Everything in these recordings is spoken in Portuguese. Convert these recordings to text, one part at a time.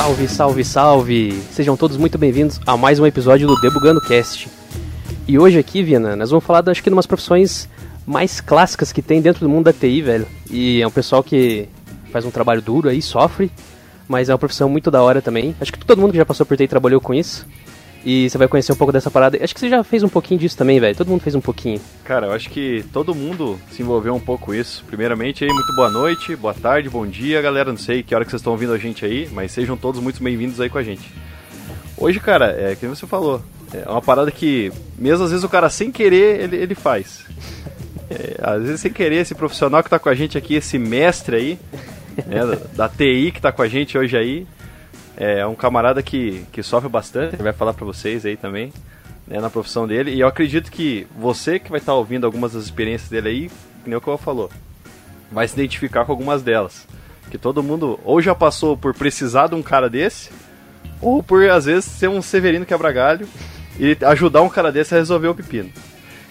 Salve, salve, salve! Sejam todos muito bem-vindos a mais um episódio do Debugando Cast. E hoje aqui, Vina, nós vamos falar, acho que, de umas profissões mais clássicas que tem dentro do mundo da TI, velho. E é um pessoal que faz um trabalho duro aí, sofre, mas é uma profissão muito da hora também. Acho que todo mundo que já passou por TI trabalhou com isso. E você vai conhecer um pouco dessa parada. Acho que você já fez um pouquinho disso também, velho. Todo mundo fez um pouquinho. Cara, eu acho que todo mundo se envolveu um pouco isso. Primeiramente aí, muito boa noite, boa tarde, bom dia, galera. Não sei que hora que vocês estão ouvindo a gente aí, mas sejam todos muito bem-vindos aí com a gente. Hoje, cara, é que você falou. É uma parada que, mesmo às vezes, o cara sem querer, ele, ele faz. É, às vezes, sem querer, esse profissional que tá com a gente aqui, esse mestre aí, né, da, da TI que tá com a gente hoje aí, é um camarada que, que sofre bastante, vai falar para vocês aí também, né, na profissão dele. E eu acredito que você que vai estar tá ouvindo algumas das experiências dele aí, que nem o que eu falou, vai se identificar com algumas delas. Que todo mundo ou já passou por precisar de um cara desse, ou por às vezes ser um Severino quebra-galho e ajudar um cara desse a resolver o pepino.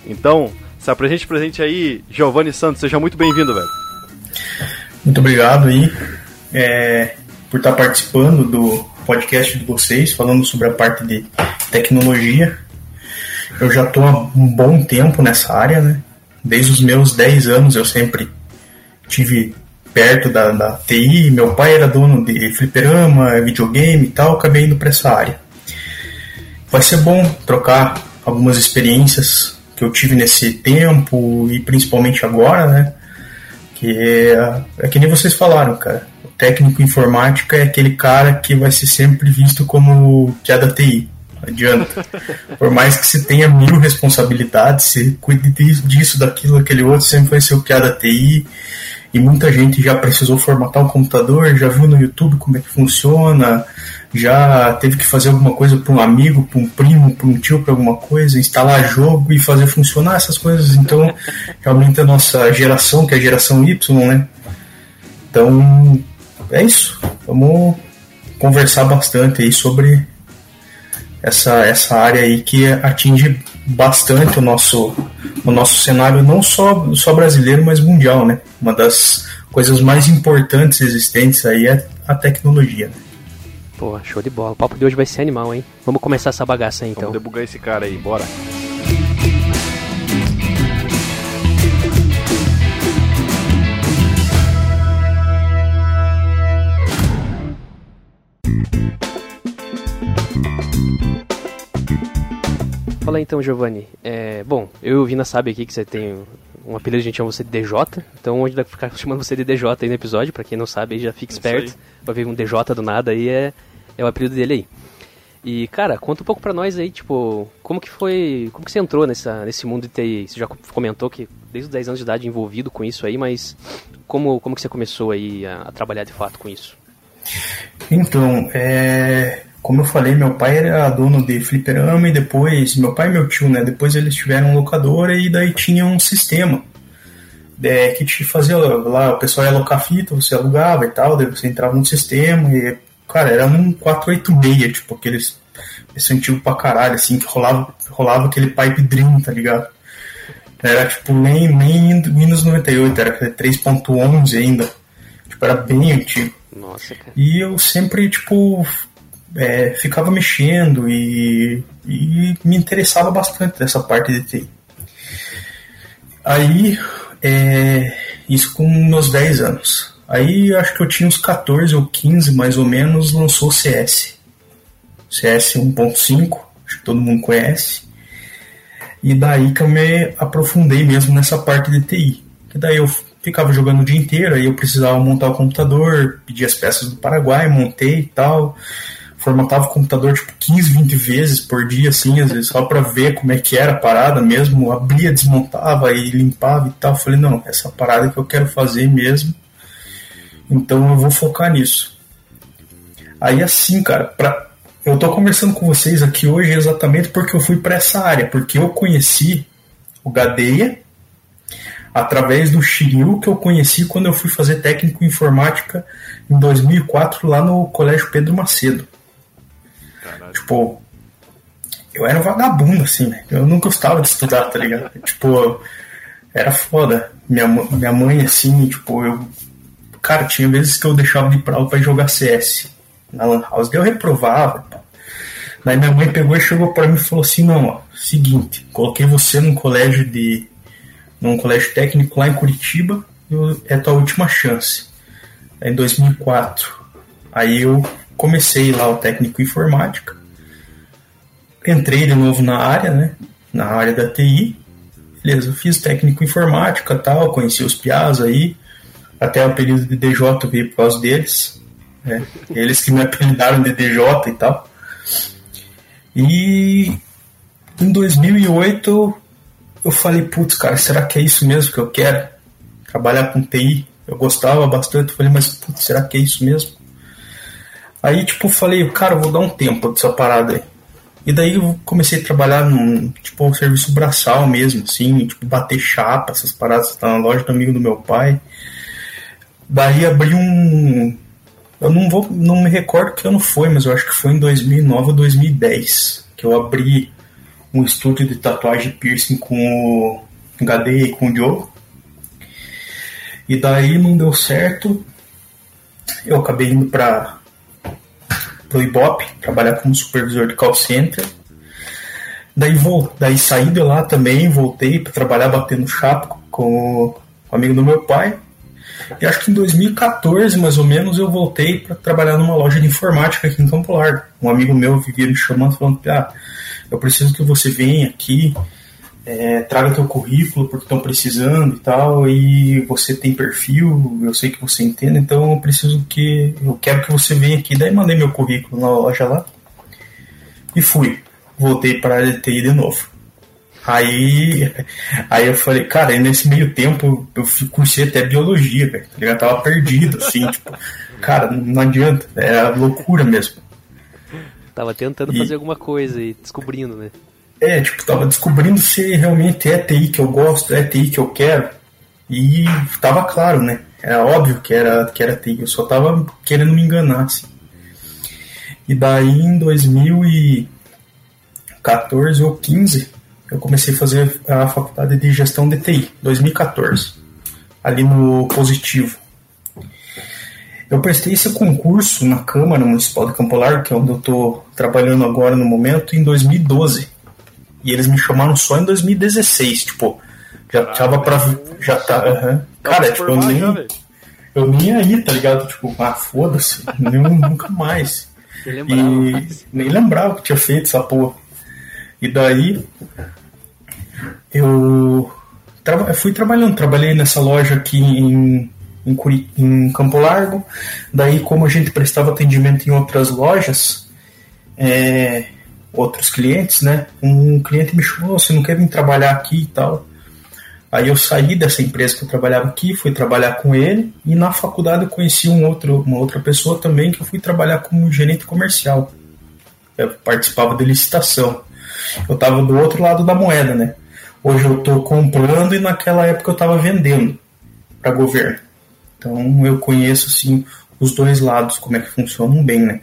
Então, se apresente presente aí, Giovanni Santos, seja muito bem-vindo, velho. Muito obrigado aí. É, por estar participando do podcast de vocês, falando sobre a parte de tecnologia. Eu já estou há um bom tempo nessa área, né? Desde os meus 10 anos eu sempre tive perto da, da TI. Meu pai era dono de fliperama, videogame e tal, acabei indo para essa área. Vai ser bom trocar algumas experiências que eu tive nesse tempo e principalmente agora, né? Que é, é que nem vocês falaram, cara técnico informática é aquele cara que vai ser sempre visto como que é da TI. Não adianta. Por mais que você tenha mil responsabilidades, você cuide disso, daquilo, daquele outro, sempre vai ser o que é da TI. E muita gente já precisou formatar um computador, já viu no YouTube como é que funciona, já teve que fazer alguma coisa para um amigo, para um primo, para um tio, para alguma coisa, instalar jogo e fazer funcionar essas coisas. Então, realmente a nossa geração, que é a geração Y, né? Então, é isso. Vamos conversar bastante aí sobre essa, essa área aí que atinge bastante o nosso, o nosso cenário, não só, só brasileiro, mas mundial, né? Uma das coisas mais importantes existentes aí é a tecnologia. Né? Pô, show de bola. O papo de hoje vai ser animal, hein? Vamos começar essa bagaça aí, então. Vamos debugar esse cara aí, bora. Fala então, Giovanni. É, bom, eu e o Vina sabe aqui que você tem um apelido, a gente chama você de DJ, então hoje vai ficar chamando você de DJ aí no episódio, pra quem não sabe aí já fica esperto, vai ver um DJ do nada aí, é, é o apelido dele aí. E, cara, conta um pouco pra nós aí, tipo, como que foi, como que você entrou nessa, nesse mundo de TI? Você já comentou que desde os 10 anos de idade envolvido com isso aí, mas como, como que você começou aí a, a trabalhar de fato com isso? Então, é, como eu falei, meu pai era dono de fliperama e depois, meu pai e meu tio, né? Depois eles tiveram locadora e daí tinha um sistema é, que te fazia lá, o pessoal ia alocar fita, você alugava e tal, daí você entrava no sistema e, cara, era um 486, tipo, aqueles, esse antigo pra caralho, assim, que rolava, rolava aquele pipe dream, tá ligado? Era tipo nem, nem Windows 98, era 3.11 ainda. Tipo, era bem antigo. Nossa, cara. E eu sempre, tipo, é, ficava mexendo e, e, me interessava bastante dessa parte de TI. Aí, é, isso com meus 10 anos. Aí, acho que eu tinha uns 14 ou 15 mais ou menos, lançou o CS. CS 1.5, acho que todo mundo conhece. E daí que eu me aprofundei mesmo nessa parte de TI. Que daí eu ficava jogando o dia inteiro, aí eu precisava montar o computador, pedi as peças do Paraguai, montei e tal formatava o computador tipo 15, 20 vezes por dia, assim, às vezes, só para ver como é que era a parada mesmo, abria, desmontava e limpava e tal. Falei, não, essa parada que eu quero fazer mesmo, então eu vou focar nisso. Aí assim, cara, pra... eu tô conversando com vocês aqui hoje exatamente porque eu fui para essa área, porque eu conheci o Gadeia através do Shiryu que eu conheci quando eu fui fazer técnico em informática em 2004 lá no Colégio Pedro Macedo. Tipo, eu era um vagabundo, assim, Eu não gostava de estudar, tá ligado? tipo, era foda. Minha, minha mãe, assim, tipo, eu. Cara, tinha vezes que eu deixava de ir pra pra jogar CS. na Lan House. Daí eu reprovava. Daí minha mãe pegou e chegou para mim e falou assim: não, ó, seguinte, coloquei você num colégio de. num colégio técnico lá em Curitiba, é tua última chance. Em 2004. Aí eu comecei lá o técnico informática. Entrei de novo na área, né? Na área da TI. Beleza, fiz técnico informática tal, conheci os piás aí. Até o período de DJ veio por causa deles. Né? Eles que me apelidaram de DJ e tal. E em 2008 eu falei, putz, cara, será que é isso mesmo que eu quero? Trabalhar com TI. Eu gostava bastante, falei, mas putz, será que é isso mesmo? Aí, tipo, falei, cara, vou dar um tempo dessa parada aí. E daí eu comecei a trabalhar num, tipo, um serviço braçal mesmo, assim, tipo, bater chapa, essas paradas, tá na loja do amigo do meu pai. Daí abri um, eu não vou, não me recordo que ano foi, mas eu acho que foi em 2009 ou 2010 que eu abri um estúdio de tatuagem piercing com o HD e com o Diogo. E daí não deu certo. Eu acabei indo para o Ibope, trabalhar como supervisor de call center. Daí vou, daí saí de lá também, voltei para trabalhar batendo chapo com o amigo do meu pai. E acho que em 2014, mais ou menos, eu voltei para trabalhar numa loja de informática aqui em Campo Largo. Um amigo meu vivia me chamando, falando: ah, eu preciso que você venha aqui, é, traga teu currículo, porque estão precisando e tal, e você tem perfil, eu sei que você entende, então eu preciso que. Eu quero que você venha aqui. Daí mandei meu currículo na loja lá e fui. Voltei para a LTI de novo. Aí, aí eu falei, cara, nesse meio tempo eu cursei até biologia, velho. Tá tava perdido, assim, tipo, cara, não adianta, era loucura mesmo. Tava tentando e, fazer alguma coisa e descobrindo, né? É, tipo, tava descobrindo se realmente é TI que eu gosto, é TI que eu quero. E tava claro, né? Era óbvio que era, que era TI, eu só tava querendo me enganar, assim. E daí em 2014 ou 15 eu comecei a fazer a faculdade de gestão de TI, 2014, ali no Positivo. Eu prestei esse concurso na Câmara Municipal de Campo Largo, que é onde eu estou trabalhando agora no momento, em 2012. E eles me chamaram só em 2016, tipo, já tava pra. Já tá. Uhum. Cara, tipo, eu nem. Eu nem aí, tá ligado? Tipo, ah, foda-se, nunca mais. e nem lembrava que tinha feito essa porra. E daí, eu tra fui trabalhando, trabalhei nessa loja aqui em, em, Curi em Campo Largo. Daí, como a gente prestava atendimento em outras lojas, é, outros clientes, né? Um cliente me chamou, você não quer vir trabalhar aqui e tal. Aí eu saí dessa empresa que eu trabalhava aqui, fui trabalhar com ele e na faculdade eu conheci um outro, uma outra pessoa também que eu fui trabalhar como gerente comercial. Eu participava de licitação. Eu estava do outro lado da moeda, né? Hoje eu estou comprando e naquela época eu estava vendendo para governo. Então eu conheço assim os dois lados, como é que funcionam bem, né?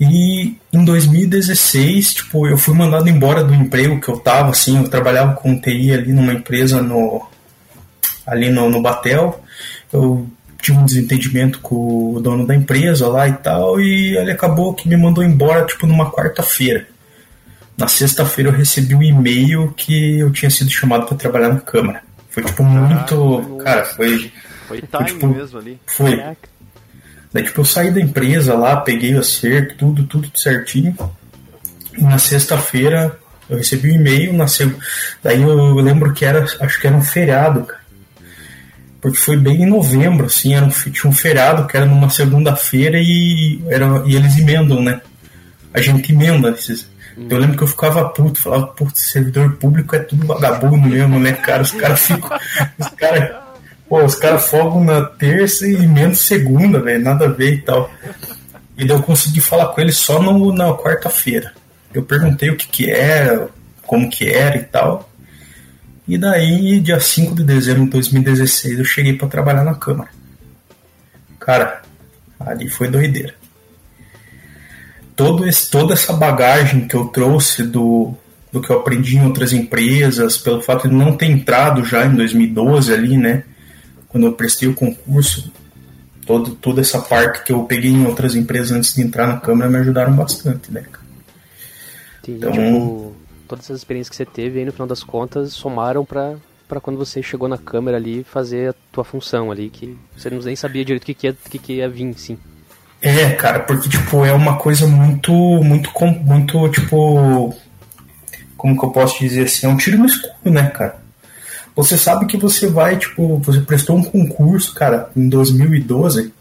E em 2016, tipo, eu fui mandado embora do emprego que eu tava, assim, eu trabalhava com TI ali numa empresa no ali no, no Batel. Eu tive um desentendimento com o dono da empresa lá e tal, e ele acabou que me mandou embora, tipo, numa quarta-feira. Na sexta-feira eu recebi um e-mail que eu tinha sido chamado para trabalhar na Câmara. Foi tipo muito. cara, foi. Foi time tipo, mesmo ali. Foi. Daí tipo, eu saí da empresa lá, peguei o acerto, tudo, tudo certinho. E na sexta-feira eu recebi um e-mail, na seg... daí eu lembro que era, acho que era um feriado, cara. Porque foi bem em novembro, assim, era um, tinha um feriado que era numa segunda-feira e, era, e eles emendam, né? A gente emenda esses, eu lembro que eu ficava puto, falava, putz, servidor público é tudo vagabundo mesmo, né, cara? Os caras ficam. Os caras. Pô, os caras folgam na terça e menos segunda, velho, nada a ver e tal. E eu consegui falar com ele só no, na quarta-feira. Eu perguntei o que que era, como que era e tal. E daí, dia 5 de dezembro de 2016, eu cheguei para trabalhar na Câmara. Cara, ali foi doideira todo esse, toda essa bagagem que eu trouxe do, do que eu aprendi em outras empresas, pelo fato de não ter entrado já em 2012 ali, né? Quando eu prestei o concurso, todo, toda essa parte que eu peguei em outras empresas antes de entrar na câmera me ajudaram bastante, né, cara? Sim, então, tipo, todas essas experiências que você teve aí no final das contas somaram para para quando você chegou na câmera ali fazer a tua função ali, que você nem sabia direito o que, que, ia, que, que ia vir, sim. É, cara, porque, tipo, é uma coisa muito, muito, muito, tipo, como que eu posso dizer assim, é um tiro no escuro, né, cara? Você sabe que você vai, tipo, você prestou um concurso, cara, em 2012,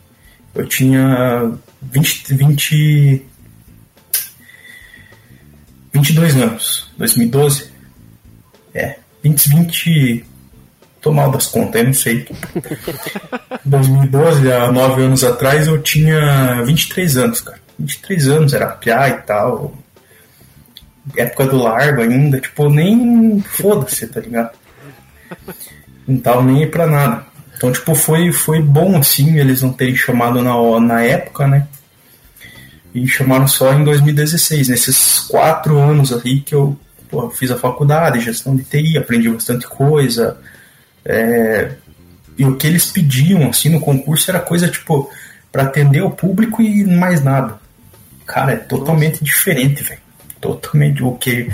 eu tinha 20, 20 22 anos, 2012, é, 20, 20 tô mal das contas, eu não sei. 2012, há 9 anos atrás, eu tinha 23 anos, cara. 23 anos, era piá e tal. Época do largo ainda, tipo, nem foda-se, tá ligado? Não tava nem aí pra nada. Então, tipo, foi, foi bom assim eles não terem chamado na, na época, né? E chamaram só em 2016, nesses quatro anos aí que eu pô, fiz a faculdade, gestão de TI, aprendi bastante coisa. É, e o que eles pediam assim no concurso era coisa tipo para atender o público e mais nada. Cara, é totalmente Nossa. diferente, velho. Totalmente o que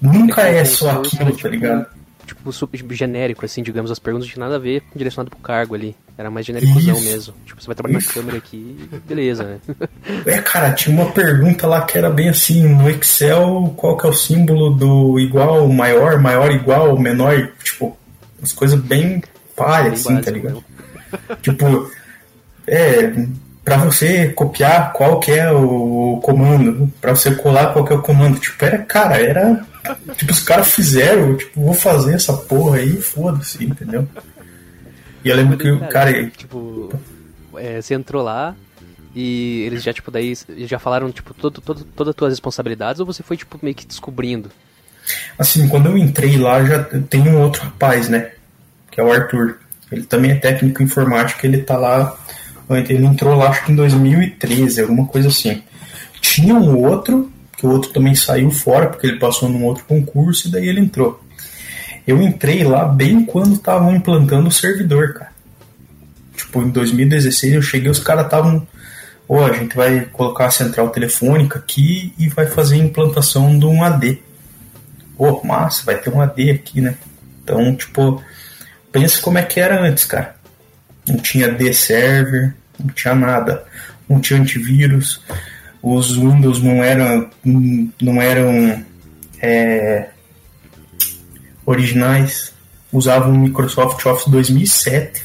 nunca é, só aquilo, tá tipo, ligado? Tipo, genérico, assim, digamos, as perguntas não tinham nada a ver direcionado pro cargo ali. Era mais genéricozão mesmo. Tipo, você vai trabalhar Isso. na câmera aqui, beleza, né? É, cara, tinha uma pergunta lá que era bem assim, no Excel, qual que é o símbolo do igual, maior, maior, igual, menor, tipo, umas coisas bem palha, assim, tá ligado? tipo, é, para você copiar qual que é o comando, para você colar qual que é o comando, tipo, era, cara, era, tipo, os caras fizeram, tipo, vou fazer essa porra aí, foda-se, entendeu? E eu lembro que o cara, tipo, é, você entrou lá, e eles já, tipo, daí já falaram, tipo, todo, todo, todas as tuas responsabilidades ou você foi, tipo, meio que descobrindo? Assim, quando eu entrei lá, já tem um outro rapaz, né? Que é o Arthur. Ele também é técnico informático, ele tá lá. Ele entrou lá, acho que em 2013, alguma coisa assim. Tinha um outro, que o outro também saiu fora, porque ele passou num outro concurso, e daí ele entrou. Eu entrei lá bem quando estavam implantando o servidor, cara. Tipo, em 2016 eu cheguei, os caras estavam. Ó, oh, a gente vai colocar a central telefônica aqui e vai fazer a implantação de um AD. Pô, massa, vai ter um AD aqui, né? Então, tipo, pensa como é que era antes, cara. Não tinha D server, não tinha nada. Não tinha antivírus. Os Windows não eram, não eram é, originais. Usavam o Microsoft Office 2007.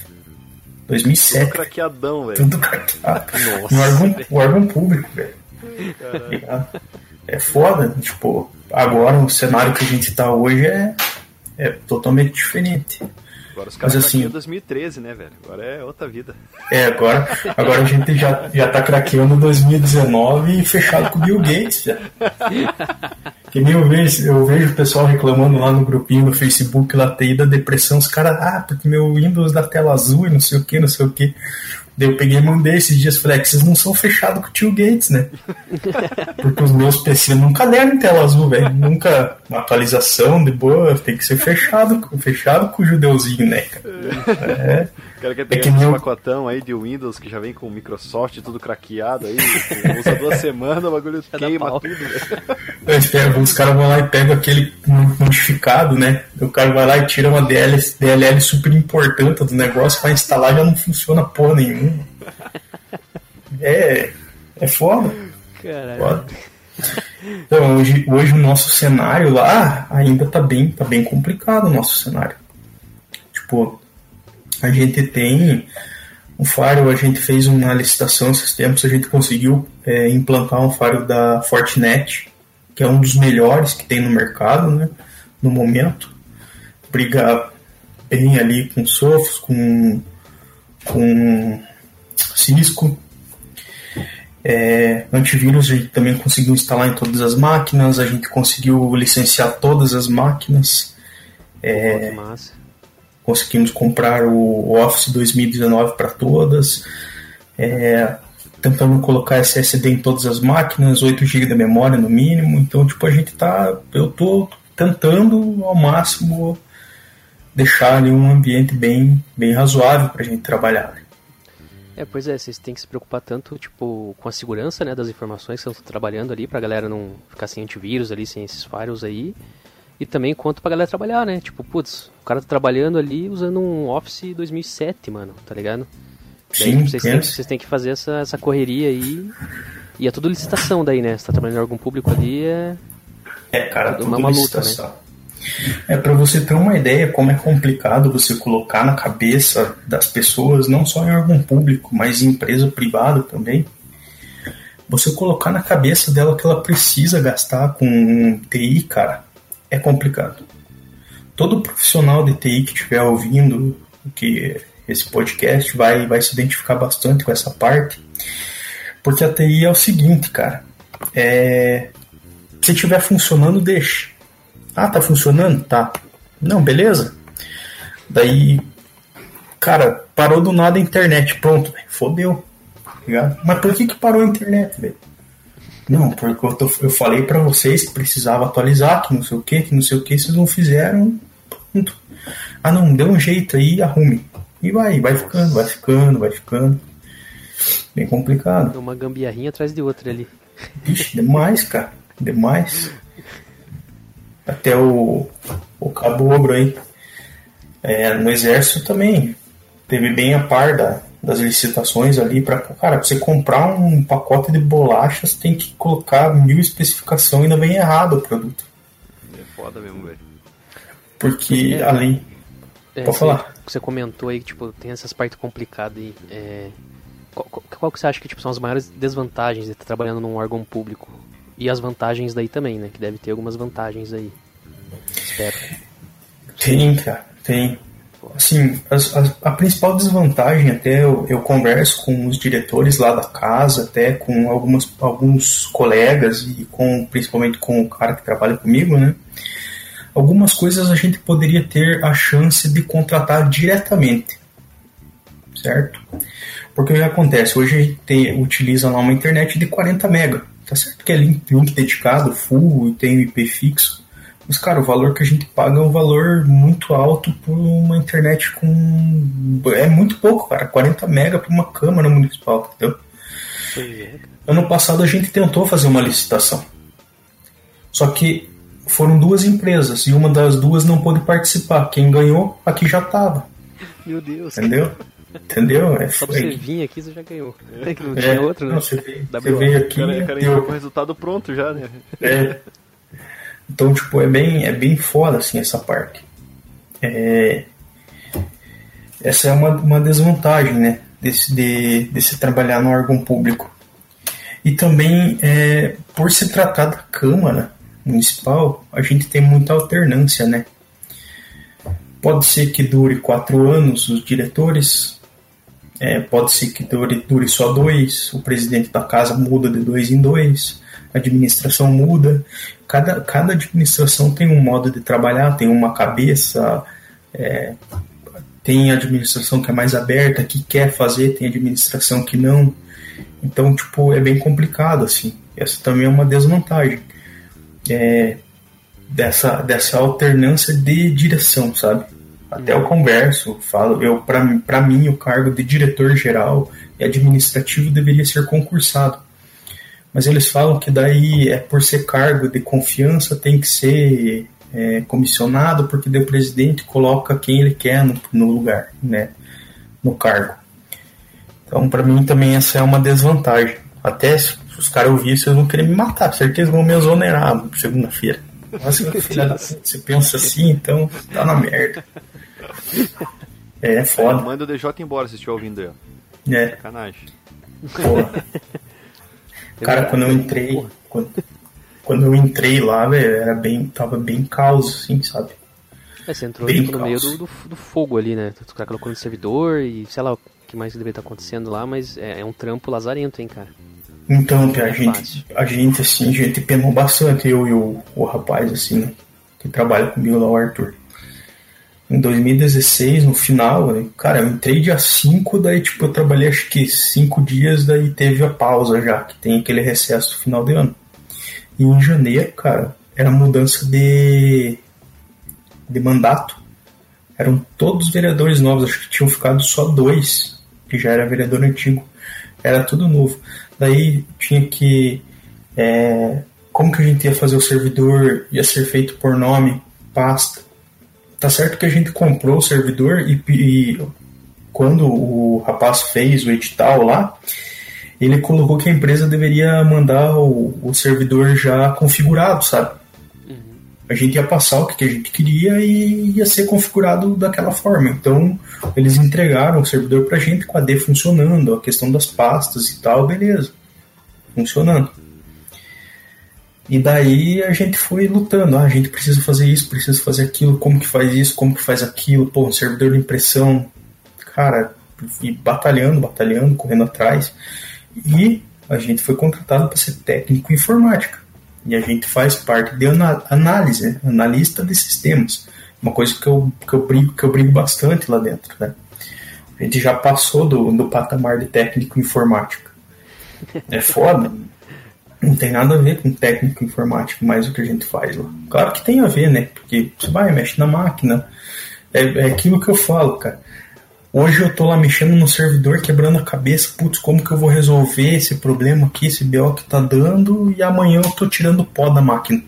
2007. Tudo craqueadão, velho. Tudo craqueado. Nossa. No órgão, órgão público, velho. É foda, tipo, agora o cenário que a gente tá hoje é, é totalmente diferente. Agora os caras Mas, assim, 2013, né, velho? Agora é outra vida. É, agora, agora a gente já, já tá craqueando 2019 e fechado com o Bill Gates, já. Que nem eu vejo, eu vejo o pessoal reclamando lá no grupinho no Facebook lá TI da depressão, os caras, ah, porque meu Windows da tela azul e não sei o que, não sei o que. Daí eu peguei e mandei esses dias, falei, é que vocês não são fechados com o tio Gates, né? Porque os meus PC nunca deram tela azul, velho. Nunca uma atualização de boa, tem que ser fechado, fechado com o judeuzinho, né, cara? É. O cara quer pegar é um pacotão aí de Windows que já vem com Microsoft tudo craqueado aí, usa duas semanas, o bagulho queima tudo. É, os caras vão lá e pegam aquele modificado, né? O cara vai lá e tira uma DLL, DLL super importante do negócio para instalar já não funciona porra nenhuma. É, é foda. Caralho. Foda. Então, hoje, hoje o nosso cenário lá ainda tá bem, tá bem complicado o nosso cenário. Tipo, a gente tem um faro, a gente fez uma licitação esses tempos, a gente conseguiu é, implantar um faro da Fortinet, que é um dos melhores que tem no mercado, né, no momento. Brigar bem ali com Sophos, com, com Cisco. É, antivírus a gente também conseguiu instalar em todas as máquinas, a gente conseguiu licenciar todas as máquinas. É, massa conseguimos comprar o Office 2019 para todas, é, tentando colocar SSD em todas as máquinas, 8 GB de memória no mínimo. Então, tipo, a gente tá, eu tô tentando ao máximo deixar ali um ambiente bem, bem razoável para a gente trabalhar. Né? É, pois é, vocês têm que se preocupar tanto, tipo, com a segurança, né, das informações que estão trabalhando ali, pra galera não ficar sem antivírus ali, sem esses firewalls aí. E também quanto pra galera trabalhar, né? Tipo, putz, o cara tá trabalhando ali usando um Office 2007, mano, tá ligado? Daí, Sim, tipo, vocês, têm, vocês têm que fazer essa, essa correria aí. E é tudo licitação daí, né? Você tá trabalhando em órgão público ali, é. É, cara, Tudo tudo uma luta, licitação. É para você ter uma ideia como é complicado você colocar na cabeça das pessoas, não só em órgão público, mas em empresa privada também. Você colocar na cabeça dela que ela precisa gastar com TI, cara, é complicado. Todo profissional de TI que estiver ouvindo que esse podcast vai, vai se identificar bastante com essa parte, porque a TI é o seguinte, cara. É, se estiver funcionando, deixa. Ah, tá funcionando? Tá. Não, beleza. Daí, cara, parou do nada a internet. Pronto, véio, fodeu. tá ligado? Mas por que que parou a internet, velho? Não, porque eu, tô- eu falei pra vocês que precisava atualizar, que não sei o que, que não sei o que, vocês não fizeram. Pronto. Ah, não, dê um jeito aí, arrume. E vai, vai ficando, vai ficando, vai ficando. Bem complicado. Uma gambiarrinha atrás de outra ali. Ixi, demais, cara. Demais. Até o, o Cabo Ogro aí. É, no exército também. Teve bem a par da, das licitações ali para Cara, pra você comprar um pacote de bolachas, tem que colocar mil especificação e ainda vem errado o produto. É foda mesmo, velho. Porque É. além. É, Pode você- falar. Você comentou aí que tipo, tem essas partes complicadas aí. É, qual, qual- qual que você acha que tipo, são as maiores desvantagens de estar trabalhando num órgão público? E as vantagens daí também, né? Que deve ter algumas vantagens aí. Espero. Tem, cara, tem. Assim, as- as- a principal desvantagem, até eu, eu converso com os diretores lá da casa, até com algumas, alguns colegas e com principalmente com o cara que trabalha comigo, né? Algumas coisas a gente poderia ter a chance de contratar diretamente, certo? Porque o que acontece? Hoje a gente tem, utiliza lá uma internet de 40 mega, tá certo que é link, dedicado, full e tem IP fixo, mas, cara, o valor que a gente paga é um valor muito alto por uma internet com. É muito pouco, cara. 40 mega para uma Câmara Municipal, entendeu? Pois é. Ano passado a gente tentou fazer uma licitação. Só que foram duas empresas e uma das duas não pôde participar. Quem ganhou, aqui já tava. Meu Deus. Entendeu? Entendeu? É, Só pra você vir aqui, você já ganhou. É que não é, tinha outro, né? não, você veio, você aqui. cara, o cara deu- entrou com o resultado pronto já, né? É. Então, tipo, é bem, é bem foda, assim, essa parte. É, essa é uma, uma desvantagem, né, desse, de, desse trabalhar no órgão público. E também, é, por se tratar da Câmara Municipal, a gente tem muita alternância, né. Pode ser que dure quatro anos os diretores, é, pode ser que dure, dure só dois, o presidente da casa muda de dois em dois, a administração muda. Cada, cada administração tem um modo de trabalhar, tem uma cabeça, é, tem administração que é mais aberta, que quer fazer, tem administração que não. Então, tipo, é bem complicado, assim. Essa também é uma desvantagem. É, dessa, dessa alternância de direção, sabe? Até eu converso, falo, eu para para mim o cargo de diretor geral e administrativo deveria ser concursado. Mas eles falam que daí é por ser cargo de confiança tem que ser é, comissionado porque o presidente coloca quem ele quer no, no lugar, né? No cargo. Então para mim também essa é uma desvantagem. Até se os caras ouvirem, vocês vão querer me matar, com certeza vão me exonerar segunda-feira. Nossa, filha da puta, você pensa assim, então tá na merda. É foda. Manda o DJ embora se estiver ouvindo aí. É, Sacanagem. porra. Cara, quando eu entrei. Quando, quando eu entrei lá, velho, era bem. Tava bem caos, assim, sabe? É, você entrou Bem no meio do, do, do fogo ali, né? O cara colocou no servidor e sei lá o que mais deveria estar acontecendo lá, mas é, é um trampo lazarento, hein, cara. Então, a É gente, a gente, assim, a gente penou bastante, eu e o, o rapaz, assim, que trabalha comigo lá, o Arthur. Em 2016, no final, cara, eu entrei dia 5, daí, tipo, eu trabalhei acho que 5 dias, daí teve a pausa já, que tem aquele recesso final de ano. E em janeiro, cara, era mudança de, de mandato. Eram todos vereadores novos, acho que tinham ficado só dois que já era vereador antigo. Era tudo novo. Daí tinha que. É, como que a gente ia fazer o servidor? Ia ser feito por nome, pasta. Tá certo que a gente comprou o servidor e, e quando o rapaz fez o edital lá, ele colocou que a empresa deveria mandar o, o servidor já configurado, sabe? Uhum. A gente ia passar o que a gente queria e ia ser configurado daquela forma. Então, eles entregaram o servidor pra gente com a D funcionando, a questão das pastas e tal, beleza. Funcionando. E daí a gente foi lutando, ah, a gente precisa fazer isso, precisa fazer aquilo, como que faz isso, como que faz aquilo, pô, um servidor de impressão, cara, e batalhando, batalhando, correndo atrás. E a gente foi contratado para ser técnico em informática. E a gente faz parte de análise, né? analista de sistemas. Uma coisa que eu, que eu, brigo, que eu brigo bastante lá dentro. Né? A gente já passou do, do patamar de técnico em informática. É foda. Não tem nada a ver com técnico informático, mais o que a gente faz lá. Claro que tem a ver, né? Porque você vai, mexe na máquina. É, é aquilo que eu falo, cara. Hoje eu tô lá mexendo no servidor, quebrando a cabeça, putz, como que eu vou resolver esse problema aqui, esse BO que tá dando, e amanhã eu tô tirando pó da máquina.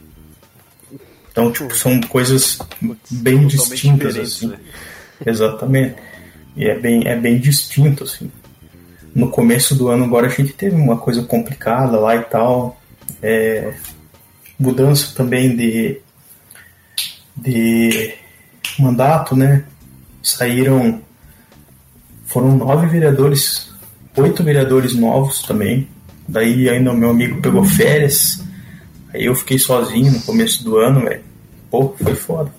Então, tipo, são coisas bem distintas, assim. Né? Exatamente. E é bem, é bem distinto, assim. No começo do ano agora a gente teve uma coisa complicada lá e tal. É, mudança também de, de mandato, né? Saíram foram nove vereadores, oito vereadores novos também. Daí ainda o meu amigo pegou férias. Aí eu fiquei sozinho no começo do ano, velho. Pô, foi foda.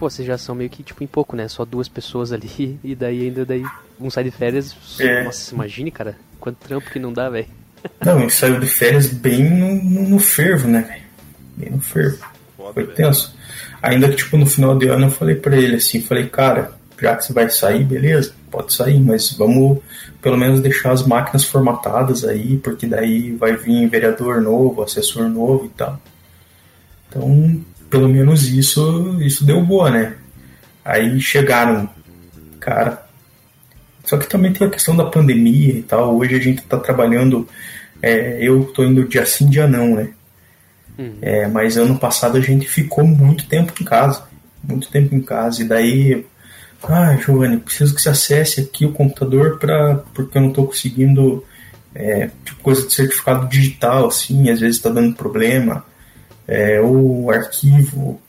Pô, vocês já são meio que tipo em pouco, né? Só duas pessoas ali e daí ainda daí um sai de férias. É. Nossa, imagine, cara, quanto trampo que não dá, velho. Não, ele saiu de férias bem no, no, no fervo, né, velho? Bem no fervo. Foda, foi tenso. Ainda que, tipo, no final de ano eu falei pra ele assim, falei, cara, já que você vai sair, beleza, pode sair, mas vamos pelo menos deixar as máquinas formatadas aí, porque daí vai vir vereador novo, assessor novo e tal. Então, pelo menos isso, isso deu boa, né? Aí chegaram, cara. Só que também tem a questão da pandemia e tal. Hoje a gente tá trabalhando, é, eu tô indo dia sim, dia não, né? Uhum. É, mas ano passado a gente ficou muito tempo em casa. Muito tempo em casa. E daí ah, Giovanni, preciso que você acesse aqui o computador para porque eu não estou conseguindo é, tipo coisa de certificado digital, assim, às vezes está dando problema, é, ou arquivo.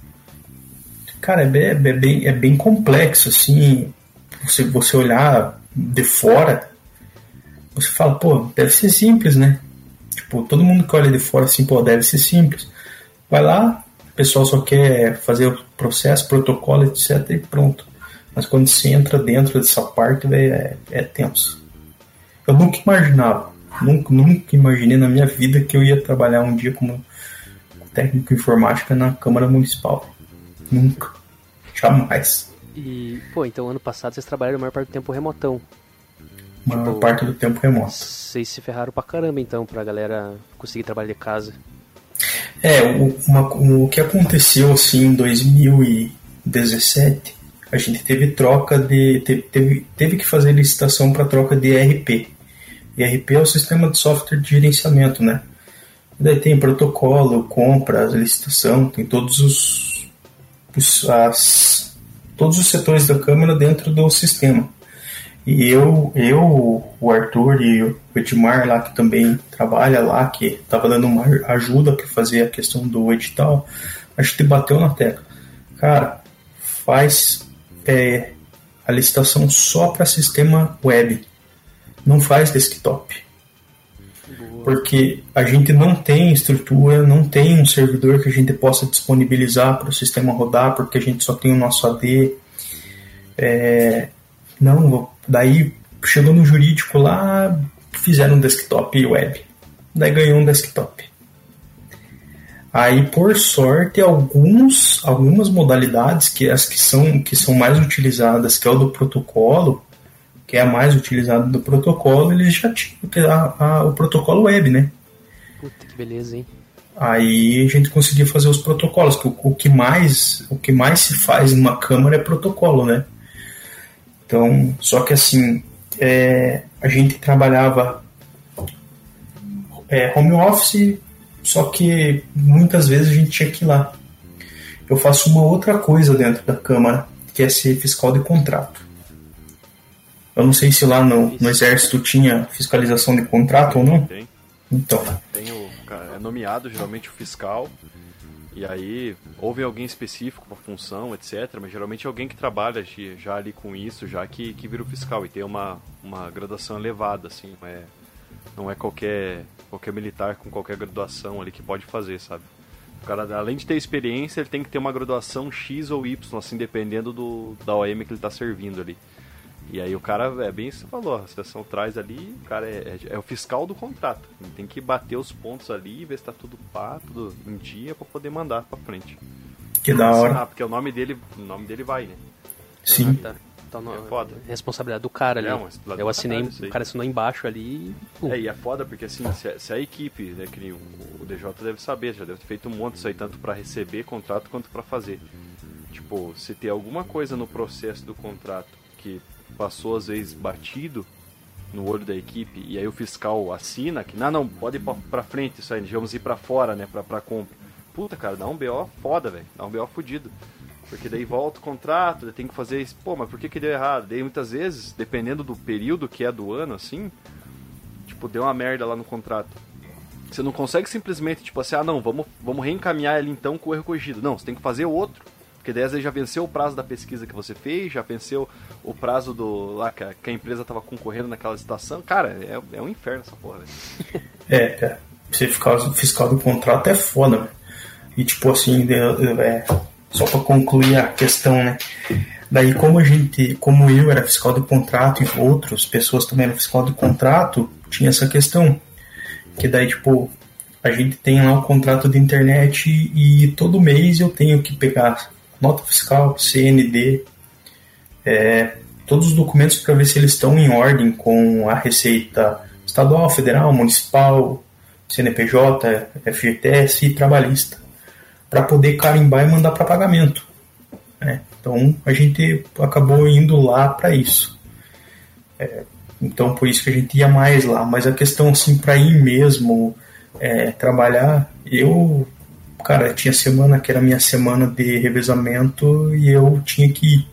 Cara, é bem, é bem, é bem complexo, assim, você, você olhar de fora, você fala, pô, deve ser simples, né? Tipo, todo mundo que olha de fora assim, pô, deve ser simples. Vai lá, o pessoal só quer fazer o processo, protocolo, etc. e pronto. Mas quando você entra dentro dessa parte, véio, é, é tenso. Eu nunca imaginava, nunca, nunca imaginei na minha vida que eu ia trabalhar um dia como técnico informática na Câmara Municipal. Nunca. Jamais. E, pô, então ano passado vocês trabalharam a maior parte do tempo remotão. A maior tipo, parte do tempo remoto. Vocês se ferraram pra caramba então, pra galera conseguir trabalhar de casa. É, o, uma, o que aconteceu assim em 2017 a gente teve troca de. Teve, teve que fazer licitação para troca de ERP. ERP é o sistema de software de gerenciamento, né? Daí tem protocolo, compra, licitação, tem todos os, os, as, todos os setores da Câmara dentro do sistema. E eu, eu, o Arthur e o Edmar lá, que também trabalha lá, que estava dando uma ajuda para fazer a questão do edital, a gente bateu na tecla. Cara, faz é, a licitação só para sistema web, não faz desktop. Porque a gente não tem estrutura, não tem um servidor que a gente possa disponibilizar para o sistema rodar, porque a gente só tem o nosso AD. É, não, daí chegou no jurídico lá, fizeram um desktop web. Daí ganhou um desktop. Aí, por sorte, alguns, algumas modalidades, que as que são, que são mais utilizadas, que é o do protocolo, que é a mais utilizada do protocolo, eles já tinham a, a, o protocolo web, né? Puta que beleza, hein? Aí a gente conseguia fazer os protocolos, que o, o, que mais o que mais se faz numa câmara é protocolo, né? Então, só que assim, é, a gente trabalhava é, home office, só que muitas vezes a gente tinha que ir lá. Eu faço uma outra coisa dentro da Câmara, que é ser fiscal de contrato. Eu não sei se lá no, no Exército tinha fiscalização de contrato ou não. Tem. Então. Tem o, é nomeado geralmente o fiscal e aí houve alguém específico para função, etc. Mas geralmente é alguém que trabalha já ali com isso, já que, que vira o fiscal e tem uma, uma graduação elevada, assim, não é, não é qualquer, qualquer militar com qualquer graduação ali que pode fazer, sabe? O cara, além de ter experiência, ele tem que ter uma graduação X ou Y, assim, dependendo do, da OM que ele está servindo ali. E aí o cara, é bem isso que você falou, a situação traz ali, o cara é, é, é, o fiscal do contrato. Ele tem que bater os pontos ali, ver se tá tudo pá, tudo em dia para poder mandar para frente. Que da hora. Ah, porque o nome dele, o nome dele vai, né? Sim. Ah, tá. Então, não, É foda. responsabilidade do cara ali. É, mas do lado eu assinei, isso o cara assinou embaixo ali e. É, e é foda porque assim, se a, se a equipe, né, que nem o, o DJ deve saber, já deve ter feito um monte disso aí, tanto para receber contrato quanto para fazer. Tipo, se tem alguma coisa no processo do contrato que passou às vezes batido no olho da equipe e aí o fiscal assina que não, não, pode ir pra frente isso aí, digamos ir pra fora, né, pra, pra compra. Puta, cara, dá um BO foda, velho, dá um BO fudido. Porque daí volta o contrato, tem que fazer isso. Pô, mas por que que deu errado? Daí muitas vezes, dependendo do período que é do ano, assim, tipo, deu uma merda lá no contrato. Você não consegue simplesmente, tipo assim, ah não, vamos, vamos reencaminhar ele então com o erro corrigido. Não, você tem que fazer outro. Porque daí às vezes já venceu o prazo da pesquisa que você fez, já venceu o prazo do. lá que a, que a empresa tava concorrendo naquela estação. Cara, é, é um inferno essa porra. É, cara. Ser fiscal, fiscal do contrato é foda. E tipo assim, é, só pra concluir a questão, né? Daí como a gente, como eu era fiscal do contrato e outras pessoas também eram fiscal do contrato, tinha essa questão. Que daí, tipo, a gente tem lá o contrato de internet e todo mês eu tenho que pegar nota fiscal, CND, é, todos os documentos para ver se eles estão em ordem com a Receita Estadual, Federal, Municipal, CNPJ, FGTS e Trabalhista, para poder carimbar e mandar para pagamento. né? Então a gente acabou indo lá para isso. É, então por isso que a gente ia mais lá. Mas a questão assim para ir mesmo é, trabalhar, eu cara tinha semana que era minha semana de revezamento e eu tinha que ir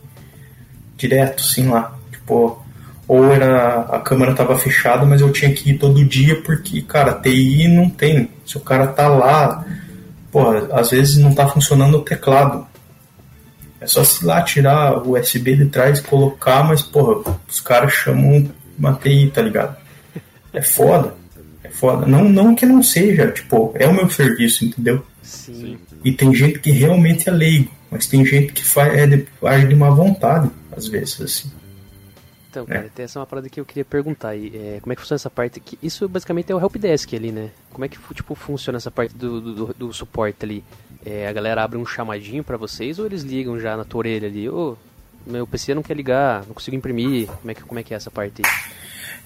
direto, assim, lá. Tipo, ou era a câmera tava fechada, mas eu tinha que ir todo dia porque, cara, TI não tem. Se o cara tá lá, pô, às vezes não tá funcionando o teclado. É só se lá tirar o USB de trás colocar, mas, porra, os caras chamam uma TI, tá ligado? É foda. É foda. Não, não que não seja, tipo, é o meu serviço, entendeu? Sim. E tem gente que realmente é leigo, mas tem gente que faz, é de, age de má vontade, às vezes, assim. Então, cara, tem essa é uma parada que eu queria perguntar aí. É, como é que funciona essa parte? Que isso basicamente é o helpdesk ali, né? Como é que tipo, funciona essa parte do, do, do- do suporte ali? É, a galera abre um chamadinho pra vocês ou eles ligam já na tua orelha ali? Ô, meu PC não quer ligar, não consigo imprimir. Como é que, como é, que é essa parte aí?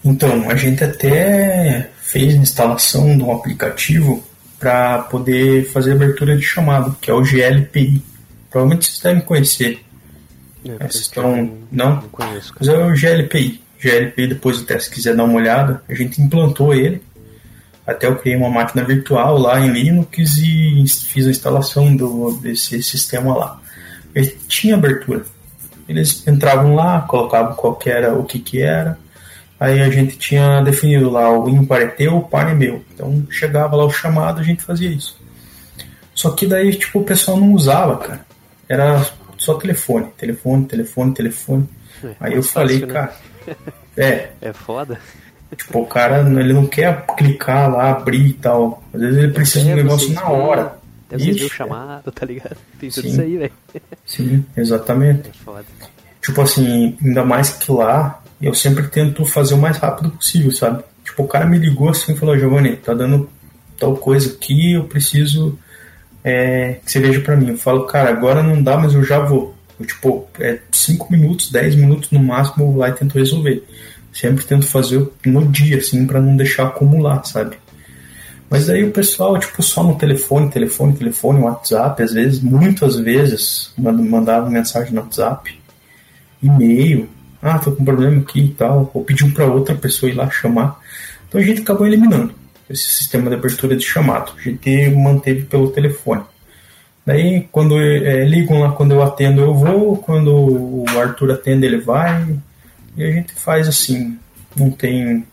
Então, a gente até fez a instalação de um aplicativo para poder fazer abertura de chamada, que é o GLPI. Provavelmente vocês devem conhecer. É, estão. não, Não? conheço, Mas é o GLPI. GLPI, depois até se quiser dar uma olhada, a gente implantou ele. Até eu criei uma máquina virtual lá em Linux e fiz a instalação do, desse sistema lá. Ele tinha abertura. Eles entravam lá, colocavam qual que era, o que que era. Aí a gente tinha definido lá o ímpar é teu, o par é meu. Então chegava lá o chamado, a gente fazia isso. Só que daí, tipo, o pessoal não usava, cara. Era só telefone, telefone, telefone, telefone. É, Aí eu falei, fácil, né? cara, é, É foda? tipo, o cara, ele não quer clicar lá, abrir e tal. Às vezes ele precisa de um negócio na viram, hora. Ixi, chamado, tá ligado? Tem tudo Sim. isso aí, velho. Sim, exatamente. É foda. Tipo assim, ainda mais que lá, eu sempre tento fazer o mais rápido possível, sabe? Tipo, o cara me ligou assim e falou, Giovanni, tá dando tal coisa aqui, eu preciso é, que você veja pra mim. Eu falo, cara, agora não dá, mas eu já vou. Eu, tipo, é 5 minutos, 10 minutos no máximo, eu vou lá e tento resolver. Sempre tento fazer no dia, assim, pra não deixar acumular, sabe? Mas daí o pessoal, tipo, só no telefone, telefone, telefone, WhatsApp, às vezes, muitas vezes, mand- mandava mensagem no WhatsApp, e-mail. Ah, tô com um problema aqui e tal, ou pediu para outra pessoa ir lá chamar. Então a gente acabou eliminando esse sistema de abertura de chamado. A gente manteve pelo telefone. Daí, quando é, ligam lá, quando eu atendo, eu vou, quando o Arthur atende, ele vai, e a gente faz assim, não tem.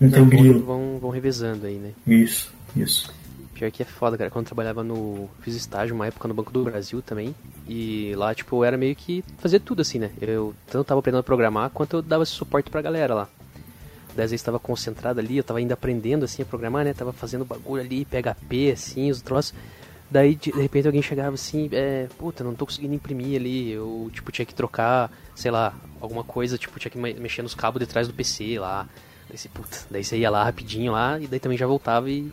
Não, não tem grilo. Vão, vão revezando aí, né? Isso, isso. Pior que é foda, cara. Quando eu trabalhava no. Fiz estágio uma época no Banco do Brasil também. E lá, tipo, eu era meio que fazer tudo assim, né? Eu tanto tava aprendendo a programar quanto eu dava suporte pra galera lá. Daí às vezes estava concentrado ali, eu tava ainda aprendendo assim a programar, né? Tava fazendo bagulho ali, PHP, assim, os troços. Daí de, de repente alguém chegava assim, é, puta, não tô conseguindo imprimir ali, eu tipo tinha que trocar, sei lá, alguma coisa, tipo, tinha que mexer nos cabos de trás do PC lá. Daí, puta, daí você ia lá rapidinho lá e daí também já voltava e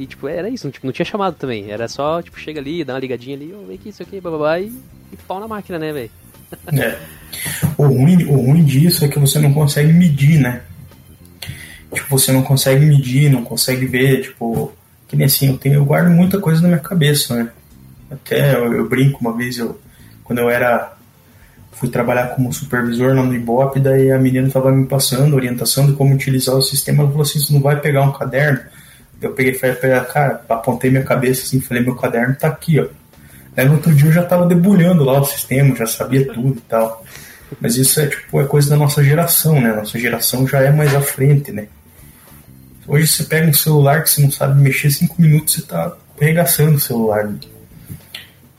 e, tipo, era isso, não, tipo, não tinha chamado também. Era só, tipo, chega ali, dá uma ligadinha ali, oh, vem aqui, isso aqui, bababá, e, e pau na máquina, né, velho? É. O ruim, o ruim disso é que você não consegue medir, né? Tipo, você não consegue medir, não consegue ver, tipo, que nem assim, eu, tenho, eu guardo muita coisa na minha cabeça, né? Até eu, eu brinco uma vez, eu, quando eu era fui trabalhar como supervisor lá no Ibope, daí a menina estava me passando orientação de como utilizar o sistema, ela falou assim, você não vai pegar um caderno eu peguei, falei, cara, apontei minha cabeça assim, falei, meu caderno tá aqui, ó. Aí no outro dia eu já tava debulhando lá o sistema, já sabia tudo e tal. Mas isso é tipo é coisa da nossa geração, né? Nossa geração já é mais à frente, né? Hoje você pega um celular que você não sabe mexer cinco minutos, você tá arregaçando o celular. Né?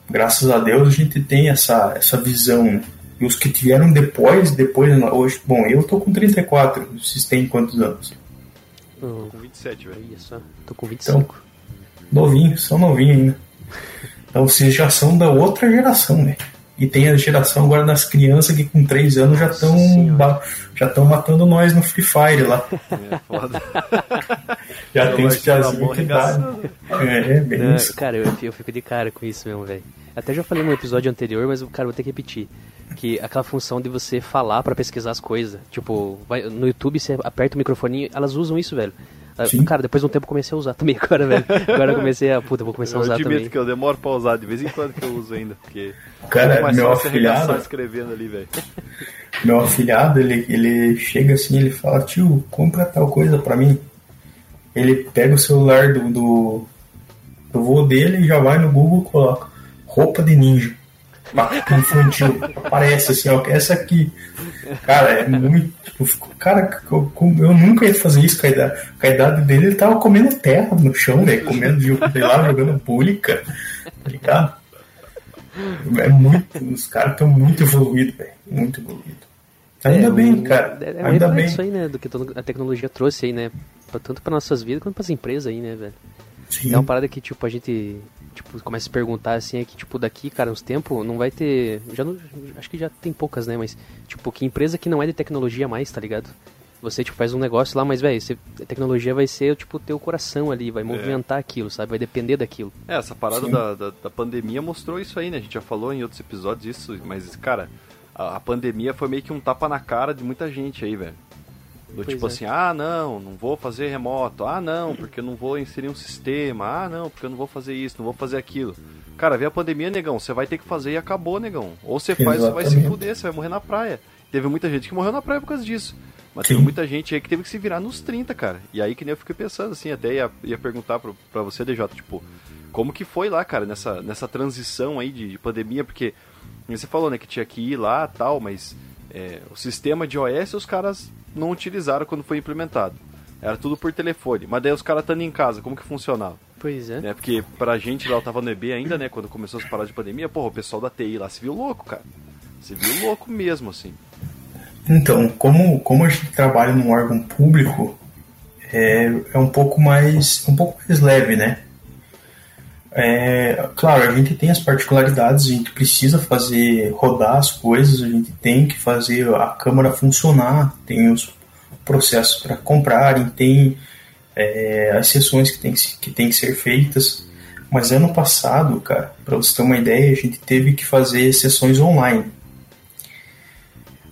Graças a Deus a gente tem essa, essa visão, né? E os que tiveram depois, depois, hoje, bom, eu tô com 34, vocês têm quantos anos? Tô com 27, velho. Isso, tô com 25. Então, novinho, são novinhos ainda. Então vocês já são da outra geração, né? E tem a geração agora das crianças que com 3 anos já estão já estão matando nós no Free Fire lá. É foda. já tem os piazinhos que dá. É, é, bem Não, isso. Cara, eu, eu fico de cara com isso mesmo, velho. Até já falei no episódio anterior, mas, cara, vou ter que repetir que aquela função de você falar para pesquisar as coisas. Tipo, vai, no YouTube você aperta o microfone, elas usam isso, velho. Ah, Sim. Cara, depois de um tempo comecei a usar também agora, velho. Agora eu comecei a, puta, vou começar a usar também. Eu admito que eu demoro pra usar, de vez em quando que eu uso ainda, porque... Cara, é meu afilhado... escrevendo ali, velho. Meu afilhado, ele, ele chega assim, ele fala, tio, compra tal coisa pra mim. Ele pega o celular do, do, do vô dele e já vai no Google e coloca roupa de ninja infantil. Aparece assim, ó, essa aqui. Cara, é muito. Cara, eu, eu, nunca ia fazer isso com a idade, com a idade dele. Ele tava comendo terra no chão, velho, comendo, sei lá, jogando pública. Tá ligado? É muito. Os caras estão muito evoluídos, velho. Muito evoluídos. Ainda é, bem, cara. É, é Ainda bem. isso aí, né? Do que a tecnologia trouxe aí, né? Tanto para nossas vidas quanto para as empresas aí, né, velho? Sim. É uma parada que, tipo, a gente tipo, começa a se perguntar assim, é que, tipo, daqui, cara, uns tempos não vai ter. Já não, acho que já tem poucas, né? Mas, tipo, que empresa que não é de tecnologia mais, tá ligado? Você, tipo, faz um negócio lá, mas, velho, a tecnologia vai ser, tipo, teu coração ali, vai é. movimentar é. aquilo, sabe? Vai depender daquilo. É, essa parada da, da, da, pandemia mostrou isso aí, né? A gente já falou em outros episódios isso, mas, cara, a, a pandemia foi meio que um tapa na cara de muita gente aí, velho. Do tipo é. assim, ah não, não vou fazer remoto, ah não, porque eu não vou inserir um sistema, ah não, porque eu não vou fazer isso, não vou fazer aquilo. Cara, vem a pandemia, negão, você vai ter que fazer e acabou, negão. Ou você faz, você vai se fuder, você vai morrer na praia. Teve muita gente que morreu na praia por causa disso. Mas Sim. teve muita gente aí que teve que se virar nos 30, cara. E aí que nem eu fiquei pensando, assim, até ia, ia perguntar pra, pra você, DJ, tipo, como que foi lá, cara, nessa, nessa transição aí de, de pandemia, porque você falou, né, que tinha que ir lá tal, mas é, o sistema de OS os caras não utilizaram quando foi implementado. Era tudo por telefone. Mas daí os caras estando em casa, como que funcionava? Pois é. Né? Porque pra gente lá, eu tava no EB ainda, né? Quando começou as paradas de pandemia, porra, o pessoal da TI lá se viu louco, cara. Se viu louco mesmo, assim. Então, como, como a gente trabalha num órgão público, é, é um pouco mais um pouco mais leve, né? É, claro, a gente tem as particularidades, a gente precisa fazer rodar as coisas, a gente tem que fazer a câmara funcionar, tem os processos para comprarem, tem é, as sessões que tem, que tem que ser feitas. Mas ano passado, cara, para você ter uma ideia, a gente teve que fazer sessões online.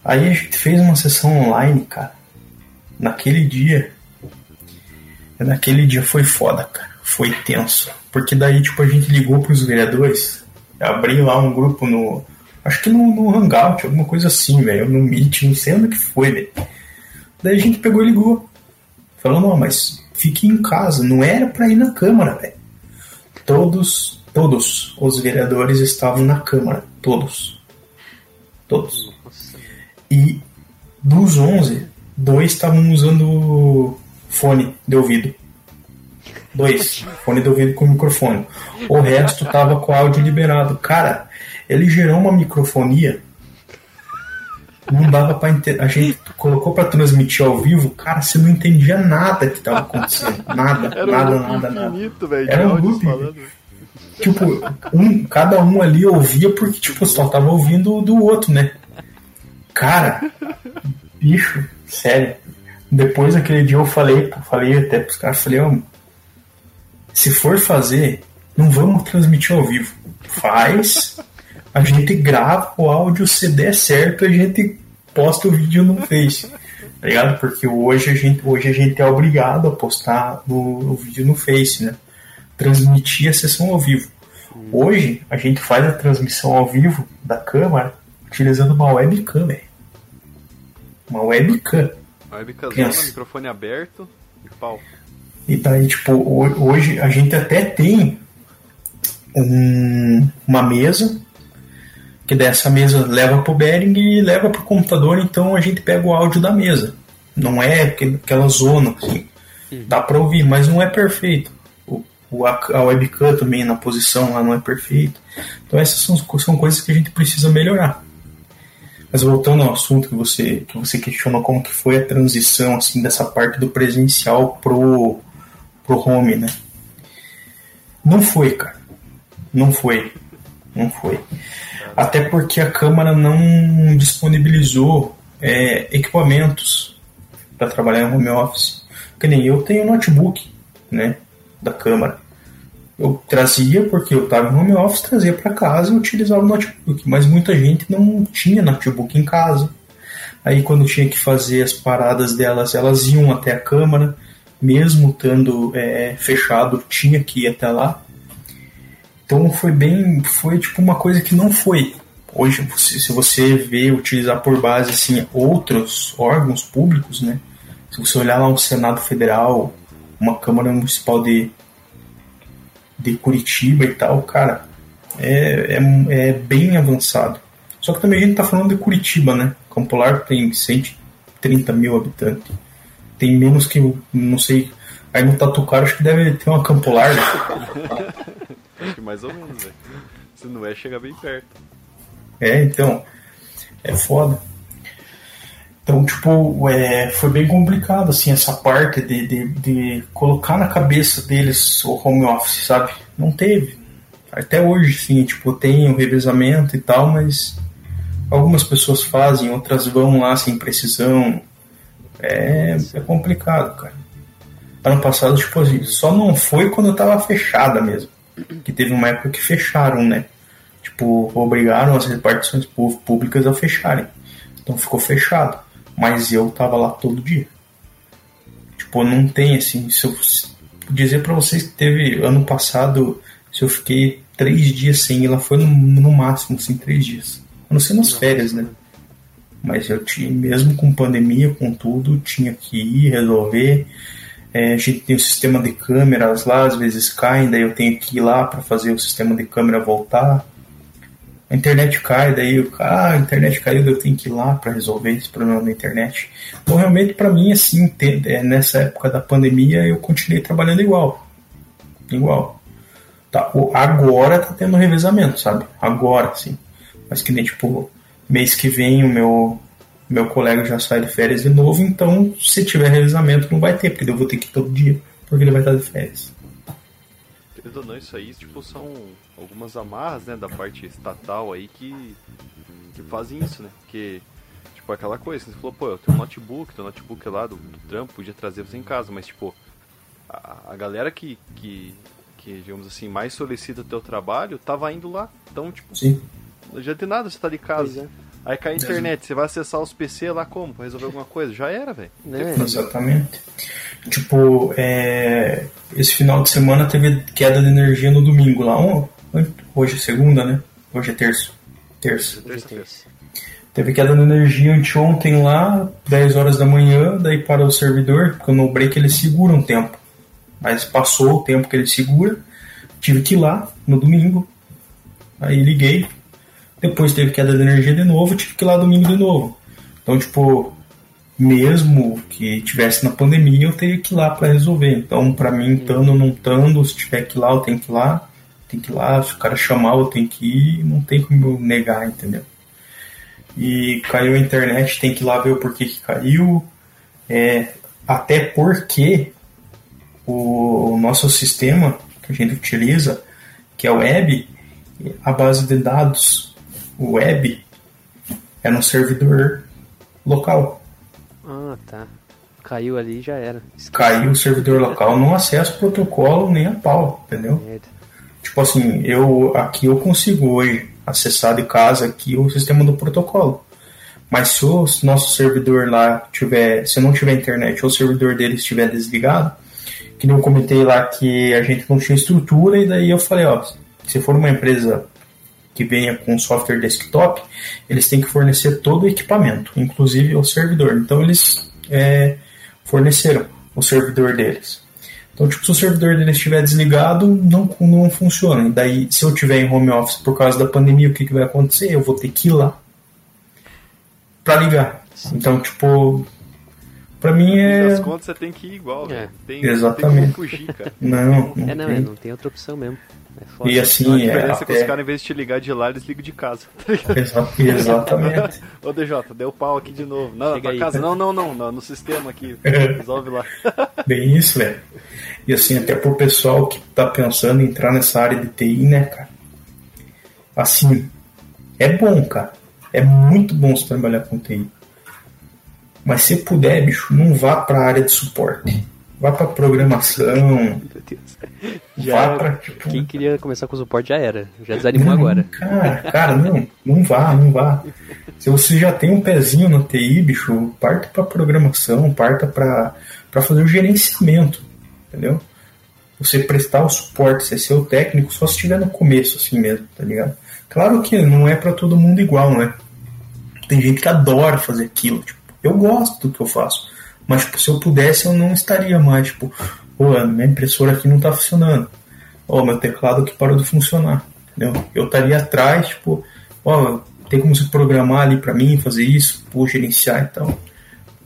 Aí a gente fez uma sessão online, cara. Naquele dia. Naquele dia foi foda, cara. Foi tenso porque daí, tipo, a gente ligou para os vereadores, abriu lá um grupo no, Acho que no, no Hangout, alguma coisa assim, velho. No Meet, não sei onde que foi, velho. Daí a gente pegou e ligou. Falou, não, mas fique em casa. Não era pra ir na Câmara, velho. Todos, todos os vereadores estavam na Câmara. Todos. Todos. E dos 11, dois estavam usando fone de ouvido. Dois. Fone de ouvido com microfone. O resto tava com áudio liberado. Cara, ele gerou uma microfonia. Não dava pra entender. A gente colocou pra transmitir ao vivo, cara, você não entendia nada que tava acontecendo. Nada, Era nada, um nada, infinito, nada. velho, de Era um falando. Tipo, um, cada um ali ouvia porque, tipo, só tava ouvindo do outro, né? Cara, bicho, sério. Depois daquele dia eu falei, falei até pros caras, falei, ó, se for fazer, não vamos transmitir ao vivo. Faz, a gente grava o áudio, se der certo, a gente posta o vídeo no Face. Tá ligado? Porque hoje a gente, hoje a gente é obrigado a postar o, vídeo no Face, né? Transmitir a sessão ao vivo. Hoje a gente faz a transmissão ao vivo da câmera utilizando uma webcam. Uma webcam. A webcam, microfone aberto e pau. E daí, tipo, ho- hoje a gente até tem um- uma mesa, que dessa mesa leva pro Bering e leva pro computador, então a gente pega o áudio da mesa. Não é aquela zona, assim. Dá pra ouvir, mas não é perfeito. O, o- a, webcam também na posição lá não é perfeito. Então essas são, são coisas que a gente precisa melhorar. Mas voltando ao assunto que você, que você questionou como que foi a transição assim dessa parte do presencial pro, pro home, né? Não foi, cara. Não foi. Não foi. Até porque a Câmara não disponibilizou é, equipamentos para trabalhar em home office. Que nem eu tenho notebook, né? Da Câmara. Eu trazia porque eu estava em home office, trazia para casa e utilizava o notebook. Mas muita gente não tinha notebook em casa. Aí quando tinha que fazer as paradas delas, elas iam até a câmara, mesmo estando é, fechado, tinha que ir até lá. Então foi bem, foi tipo uma coisa que não foi. Hoje, se você vê utilizar por base assim outros órgãos públicos, né? Se você olhar lá um Senado Federal, uma Câmara Municipal de de Curitiba e tal, cara, é, é, é bem avançado. Só que também a gente tá falando de Curitiba, né? Campo Largo tem 130 mil habitantes. Tem menos que, não sei, aí no Tatucara acho que deve ter uma Campo Largo. Acho que mais ou menos, velho. Se não é, chega bem perto. É, então, é foda. Então, tipo, é, foi bem complicado, assim, essa parte de, de, de colocar na cabeça deles o home office, sabe? Não teve. Até hoje, sim, tipo, tem o revezamento e tal, mas algumas pessoas fazem, outras vão lá sem precisão. É, é complicado, cara. Ano passado, tipo assim, só não foi quando eu tava fechada mesmo. Que teve uma época que fecharam, né? Tipo, obrigaram as repartições pú- públicas a fecharem. Então ficou fechado. Mas eu tava lá todo dia. Tipo, não tem assim. Se eu dizer pra vocês que teve ano passado, se eu fiquei três dias sem ir lá, foi no, no máximo, assim, três dias. A não ser nas férias, né? Mas eu tinha, mesmo com pandemia, com tudo, tinha que ir resolver. É, a gente tem o sistema de câmeras lá, às vezes caem, daí eu tenho que ir lá para fazer o sistema de câmera voltar. A internet cai, daí eu, ah, a internet caiu, eu tenho que ir lá para resolver esse problema da internet. Então, realmente, para mim, assim, é, nessa época da pandemia, eu continuei trabalhando igual. Igual. Tá, agora tá tendo revezamento, sabe? Agora, sim. Mas que nem, tipo, mês que vem o meu, meu colega já sai de férias de novo, então se tiver revezamento não vai ter, porque eu vou ter que ir todo dia, porque ele vai estar de férias. Querendo ou não, isso aí, tipo, são algumas amarras, né, da parte estatal aí que, que fazem isso, né? Porque, tipo, aquela coisa, você falou, pô, eu tenho um notebook, teu notebook lá do, do trampo, podia trazer você em casa, mas, tipo, a, a galera que, que, que, digamos assim, mais solicita o teu trabalho, tava indo lá. Então, tipo, Sim. não adianta de nada você tá de Pois casa. é. Aí cai a internet, você vai acessar os PC lá como? Pra resolver alguma coisa? Já era, velho. Né? Exatamente. Tipo, é, esse final de semana teve queda de energia no domingo lá. Hoje é segunda, né? Hoje é terça. Terça. Terça, terça. Teve queda de energia anteontem lá, 10 horas da manhã, daí para o servidor, porque no break ele segura um tempo. Mas passou o tempo que ele segura, tive que ir lá no domingo, aí liguei, depois teve queda de energia de novo, tive que ir lá domingo de novo. Então, tipo, mesmo que tivesse na pandemia, eu teria que ir lá para resolver. Então, para mim, estando ou não estando, se tiver que ir lá, eu tenho que ir lá, tem que ir lá, se o cara chamar, eu tenho que ir, não tem como negar, entendeu? E caiu a internet, tem que ir lá ver o porquê que caiu. É, até porque o nosso sistema que a gente utiliza, que é o web, a base de dados web é no servidor local. Ah, tá. Caiu ali já era. Caiu o servidor local, não acessa o protocolo nem a pau, entendeu? Tipo assim, eu aqui eu consigo hoje acessar de casa aqui o sistema do protocolo. Mas se o nosso servidor lá tiver, se não tiver internet ou o servidor dele estiver desligado, que nem eu comentei lá que a gente não tinha estrutura e daí eu falei, ó, se for uma empresa que venha com software desktop, eles têm que fornecer todo o equipamento, inclusive o servidor. Então eles é, forneceram o servidor deles. Então, tipo, se o servidor deles estiver desligado, não, não funciona. E daí, se eu tiver em home office por causa da pandemia, o que, que vai acontecer? Eu vou ter que ir lá para ligar. Então, tipo, pra mim é. Das contas você tem que ir igual, É. velho. Tem, Exatamente. Tem como fugir, cara. Não, não É, não, tem. é, não tem outra opção mesmo. É foda. E A assim, é, diferença é que os até... caras, em vez de te ligar de lá, eles ligam de casa. tá Exatamente. Ô DJ, deu pau aqui de novo. Não, Chega aí. casa. Não, não, não, não, no sistema aqui. Resolve lá. Bem isso, velho. E assim, até pro pessoal que tá pensando em entrar nessa área de TI, né, cara? Assim, é bom, cara. É muito bom você trabalhar com TI. Mas se puder, bicho, não vá pra área de suporte. Vá pra programação. Meu Deus. Vá Já, pra, tipo. quem queria começar com o suporte já era. Já desanimou Não, agora. Cara, cara, não, não vá, não vá. Se você já tem um pezinho na TI, bicho, parta pra programação, parta pra pra fazer o gerenciamento, entendeu? Você prestar o suporte, você ser o técnico, só se estiver no começo, assim mesmo, tá ligado? Claro que não é pra todo mundo igual, né? Tem gente que adora fazer aquilo, tipo, eu gosto do que eu faço, mas tipo, se eu pudesse eu não estaria mais, tipo, pô, minha impressora aqui não tá funcionando, ó, meu teclado aqui parou de funcionar, entendeu? Eu estaria atrás, tipo, ó, tem como você programar ali pra mim, fazer isso, pô, gerenciar e tal.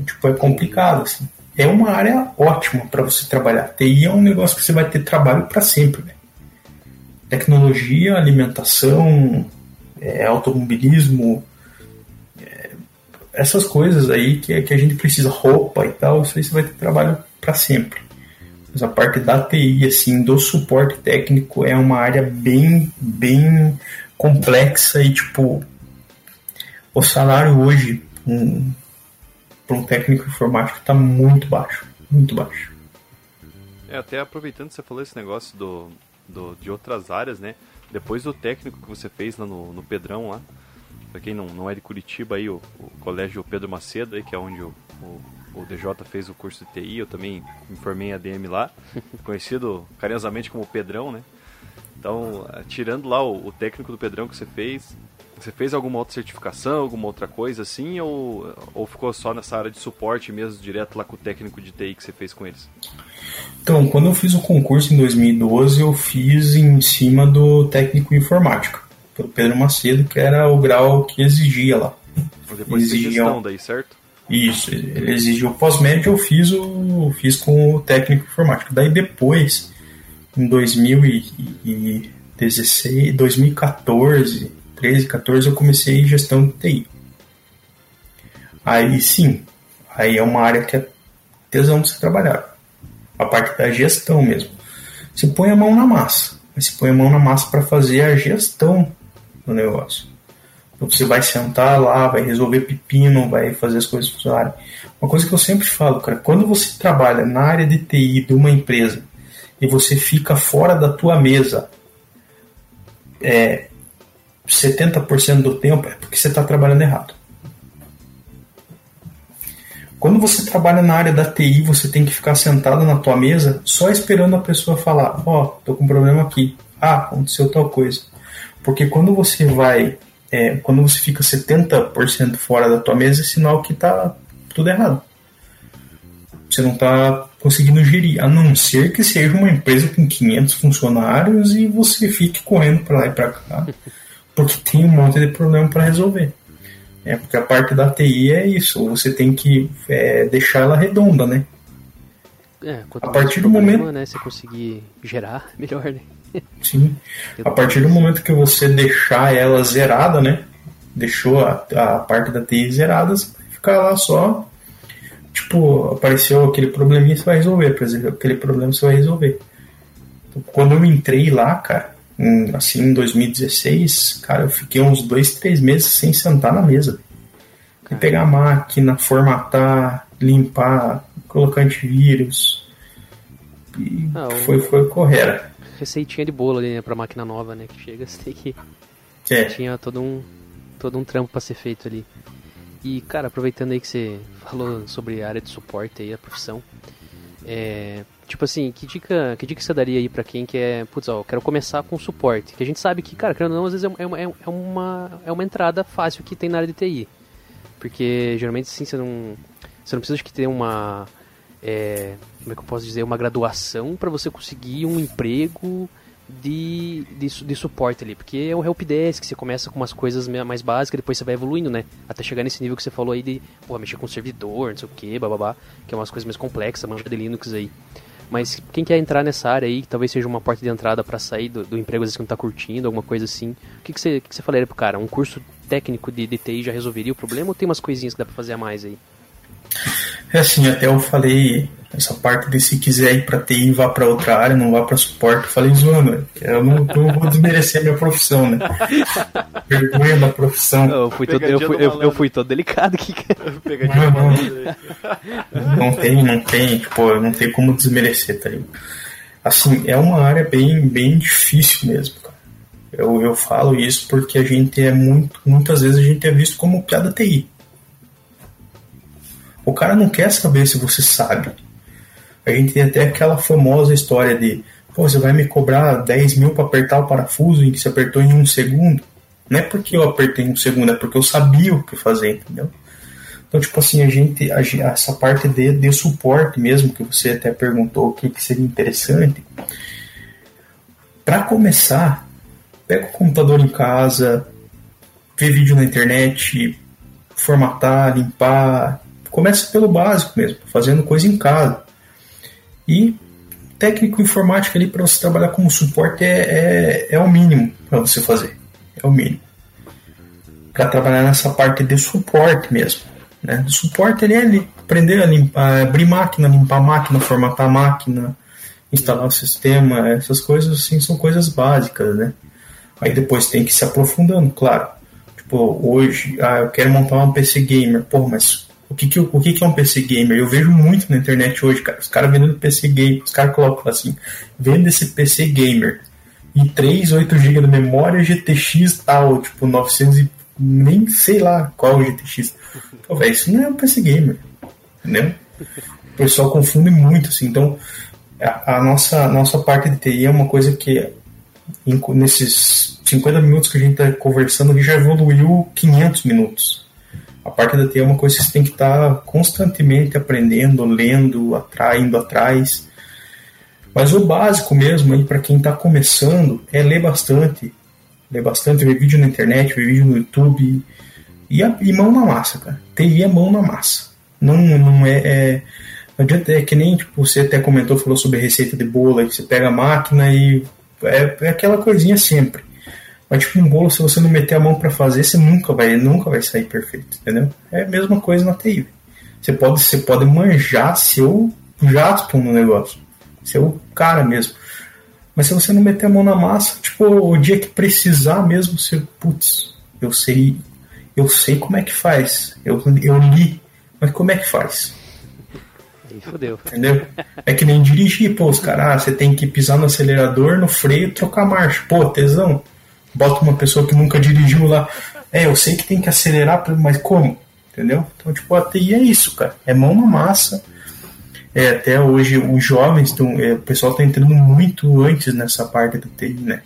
Tipo, é complicado, assim. É uma área ótima para você trabalhar. TI é um negócio que você vai ter trabalho para sempre, velho. Tecnologia, alimentação, é, automobilismo, essas coisas aí que, que a gente precisa, roupa e tal, isso aí você vai ter trabalho para sempre. Mas a parte da TI, assim, do suporte técnico é uma área bem, bem complexa e, tipo, o salário hoje um, para um técnico informático está muito baixo, muito baixo. É, até aproveitando que você falou esse negócio do, do, de outras áreas, né? Depois do técnico que você fez lá no, no Pedrão lá, pra quem não, não é de Curitiba aí, o, o colégio Pedro Macedo aí, que é onde o, o, o DJ fez o curso de TI, eu também me formei em ADM lá, conhecido carinhosamente como Pedrão, né? Então, eh, tirando lá o, o técnico do Pedrão que você fez, você fez alguma outra certificação, alguma outra coisa assim, ou, ou ficou só nessa área de suporte mesmo, direto lá com o técnico de TI que você fez com eles? Então, quando eu fiz o concurso em 2012, eu fiz em cima do técnico informática, pelo Pedro Macedo, que era o grau que exigia lá. Depois de Exigiam- gestão daí, certo? Isso, ele exigiu o pós-médio, eu fiz o fiz com o técnico informático. Daí depois, em 2016, 2014, 13, 14, eu comecei gestão de TI. Aí sim, aí é uma área que é tesão de se trabalhar. A parte da gestão mesmo. Você põe a mão na massa, mas você põe a mão na massa para fazer a gestão do negócio. Então você vai sentar lá, vai resolver pepino, vai fazer as coisas funcionarem. Uma coisa que eu sempre falo, cara, quando você trabalha na área de TI de uma empresa e você fica fora da tua mesa é, 70% do tempo, é porque você está trabalhando errado. Quando você trabalha na área da TI, você tem que ficar sentado na tua mesa só esperando a pessoa falar: Ó, tô com um problema aqui. Ah, aconteceu tal coisa. Porque quando você vai é, quando você fica 70% fora da tua mesa, é sinal que tá tudo errado. Você não está conseguindo gerir, a não ser que seja uma empresa com 500 funcionários e você fique correndo para lá e para cá, porque tem um monte de problema para resolver. É porque a parte da TI é isso, você tem que é, deixar ela redonda, né? É, a partir do problema, momento, né, você conseguir gerar, melhor, né? Sim. A partir do momento que você deixar ela zerada, né? Deixou a, a parte da TI zerada, você vai ficar lá só. Tipo, apareceu aquele probleminha, você vai resolver. Por exemplo, aquele problema você vai resolver. Então, quando eu entrei lá, cara, em, assim, em 2016, cara, eu fiquei uns dois, três meses sem sentar na mesa. E pegar a máquina, formatar, limpar, colocar antivírus. E ah, foi, foi correr. Receitinha de bolo ali, né, pra máquina nova, né? Que chega, você tem que. É. Tinha todo um, todo um trampo para ser feito ali. E, cara, aproveitando aí que você falou sobre a área de suporte aí, a profissão. É, tipo assim, que dica, que dica você daria aí para quem quer, putz, ó, eu quero começar com suporte? Que a gente sabe que, cara, querendo ou não, às vezes é uma, é, é, uma, é uma entrada fácil que tem na área de TI. Porque geralmente, assim, você não, você não precisa de que ter uma é, como é que eu posso dizer, uma graduação para você conseguir um emprego de, de, de, suporte ali, porque é o helpdesk, você começa com umas coisas mais básicas, depois você vai evoluindo, né? Até chegar nesse nível que você falou aí de, pô, mexer com servidor, não sei o que, bababá, que é umas coisas mais complexas, manja de Linux aí. Mas quem quer entrar nessa área aí, que talvez seja uma porta de entrada para sair do, do, emprego, às vezes que não tá curtindo, alguma coisa assim, o que, que, você, que, que você falaria pro cara? Um curso técnico de, de TI já resolveria o problema ou tem umas coisinhas que dá pra fazer a mais aí? É assim, até eu falei essa parte de se quiser ir para TI, vá para outra área, não vá para suporte. Eu falei zoando, eu não, não vou desmerecer a minha profissão, né? Vergonha da profissão. Eu fui, todo, eu, fui, eu, eu fui todo delicado aqui. Não, não, não tem, não tem, tipo, não tem como desmerecer, tá ligado? Assim, é uma área bem, bem difícil mesmo, cara. Eu, eu falo isso porque a gente é muito, muitas vezes a gente é visto como piada TI. O cara não quer saber se você sabe. A gente tem até aquela famosa história de Pô, você vai me cobrar 10 mil para apertar o parafuso em que você apertou em um segundo? Não é porque eu apertei em um segundo, é porque eu sabia o que fazer, entendeu? Então, tipo assim, a gente, a, essa parte de, de suporte mesmo, que você até perguntou o que, que seria interessante. Para começar, pega o computador em casa, vê vídeo na internet, formatar, limpar, Começa pelo básico mesmo, fazendo coisa em casa. E técnico informático ali para você trabalhar como suporte é, é, é o mínimo para você fazer. É o mínimo. Para trabalhar nessa parte de suporte mesmo. Né? Suporte ali é ali, aprender a limpar, abrir máquina, limpar máquina, formatar máquina, instalar o sistema, essas coisas assim são coisas básicas, né? Aí depois tem que se aprofundando, claro. Tipo, hoje, ah, eu quero montar um PC gamer. Pô, mas o que, que, o que, que é um PC gamer? Eu vejo muito na internet hoje, cara. Os caras vendendo PC gamer, os caras colocam assim: vende esse PC gamer. E 3, 8 GB de memória, GTX tal, tipo 900 e nem sei lá qual é o GTX. Pô, véio, isso não é um PC gamer, entendeu? O pessoal confunde muito, assim. Então, a, a nossa, nossa parte de TI é uma coisa que, em, nesses 50 minutos que a gente está conversando, já evoluiu 500 minutos a parte da TI é uma coisa que você tem que estar constantemente aprendendo, lendo, atraindo atrás. Mas o básico mesmo aí para quem está começando é ler bastante. Ler bastante, ver vídeo na internet, ver vídeo no YouTube. E, a, e mão na massa, cara. TI é mão na massa. Não, não é, é não adianta, é que nem tipo, você até comentou, falou sobre receita de bolo, aí você pega a máquina e é, é aquela coisinha sempre. Mas tipo um bolo, se você não meter a mão para fazer, você nunca vai, nunca vai sair perfeito, entendeu? É a mesma coisa na TI. Você pode, você pode manjar seu jato no negócio, seu cara mesmo. Mas se você não meter a mão na massa, tipo, o dia que precisar mesmo, você, putz, eu sei, eu sei como é que faz. Eu, eu li, mas como é que faz? Aí fodeu. Entendeu? É que nem dirigir, pô, os caras, ah, você tem que pisar no acelerador, no freio, trocar marcha. Pô, tesão bota uma pessoa que nunca dirigiu lá. É, eu sei que tem que acelerar, mas como? Entendeu? Então, tipo, a TI é isso, cara. É mão na massa. É, até hoje os jovens estão. É, o pessoal está entrando muito antes nessa parte da TI, né?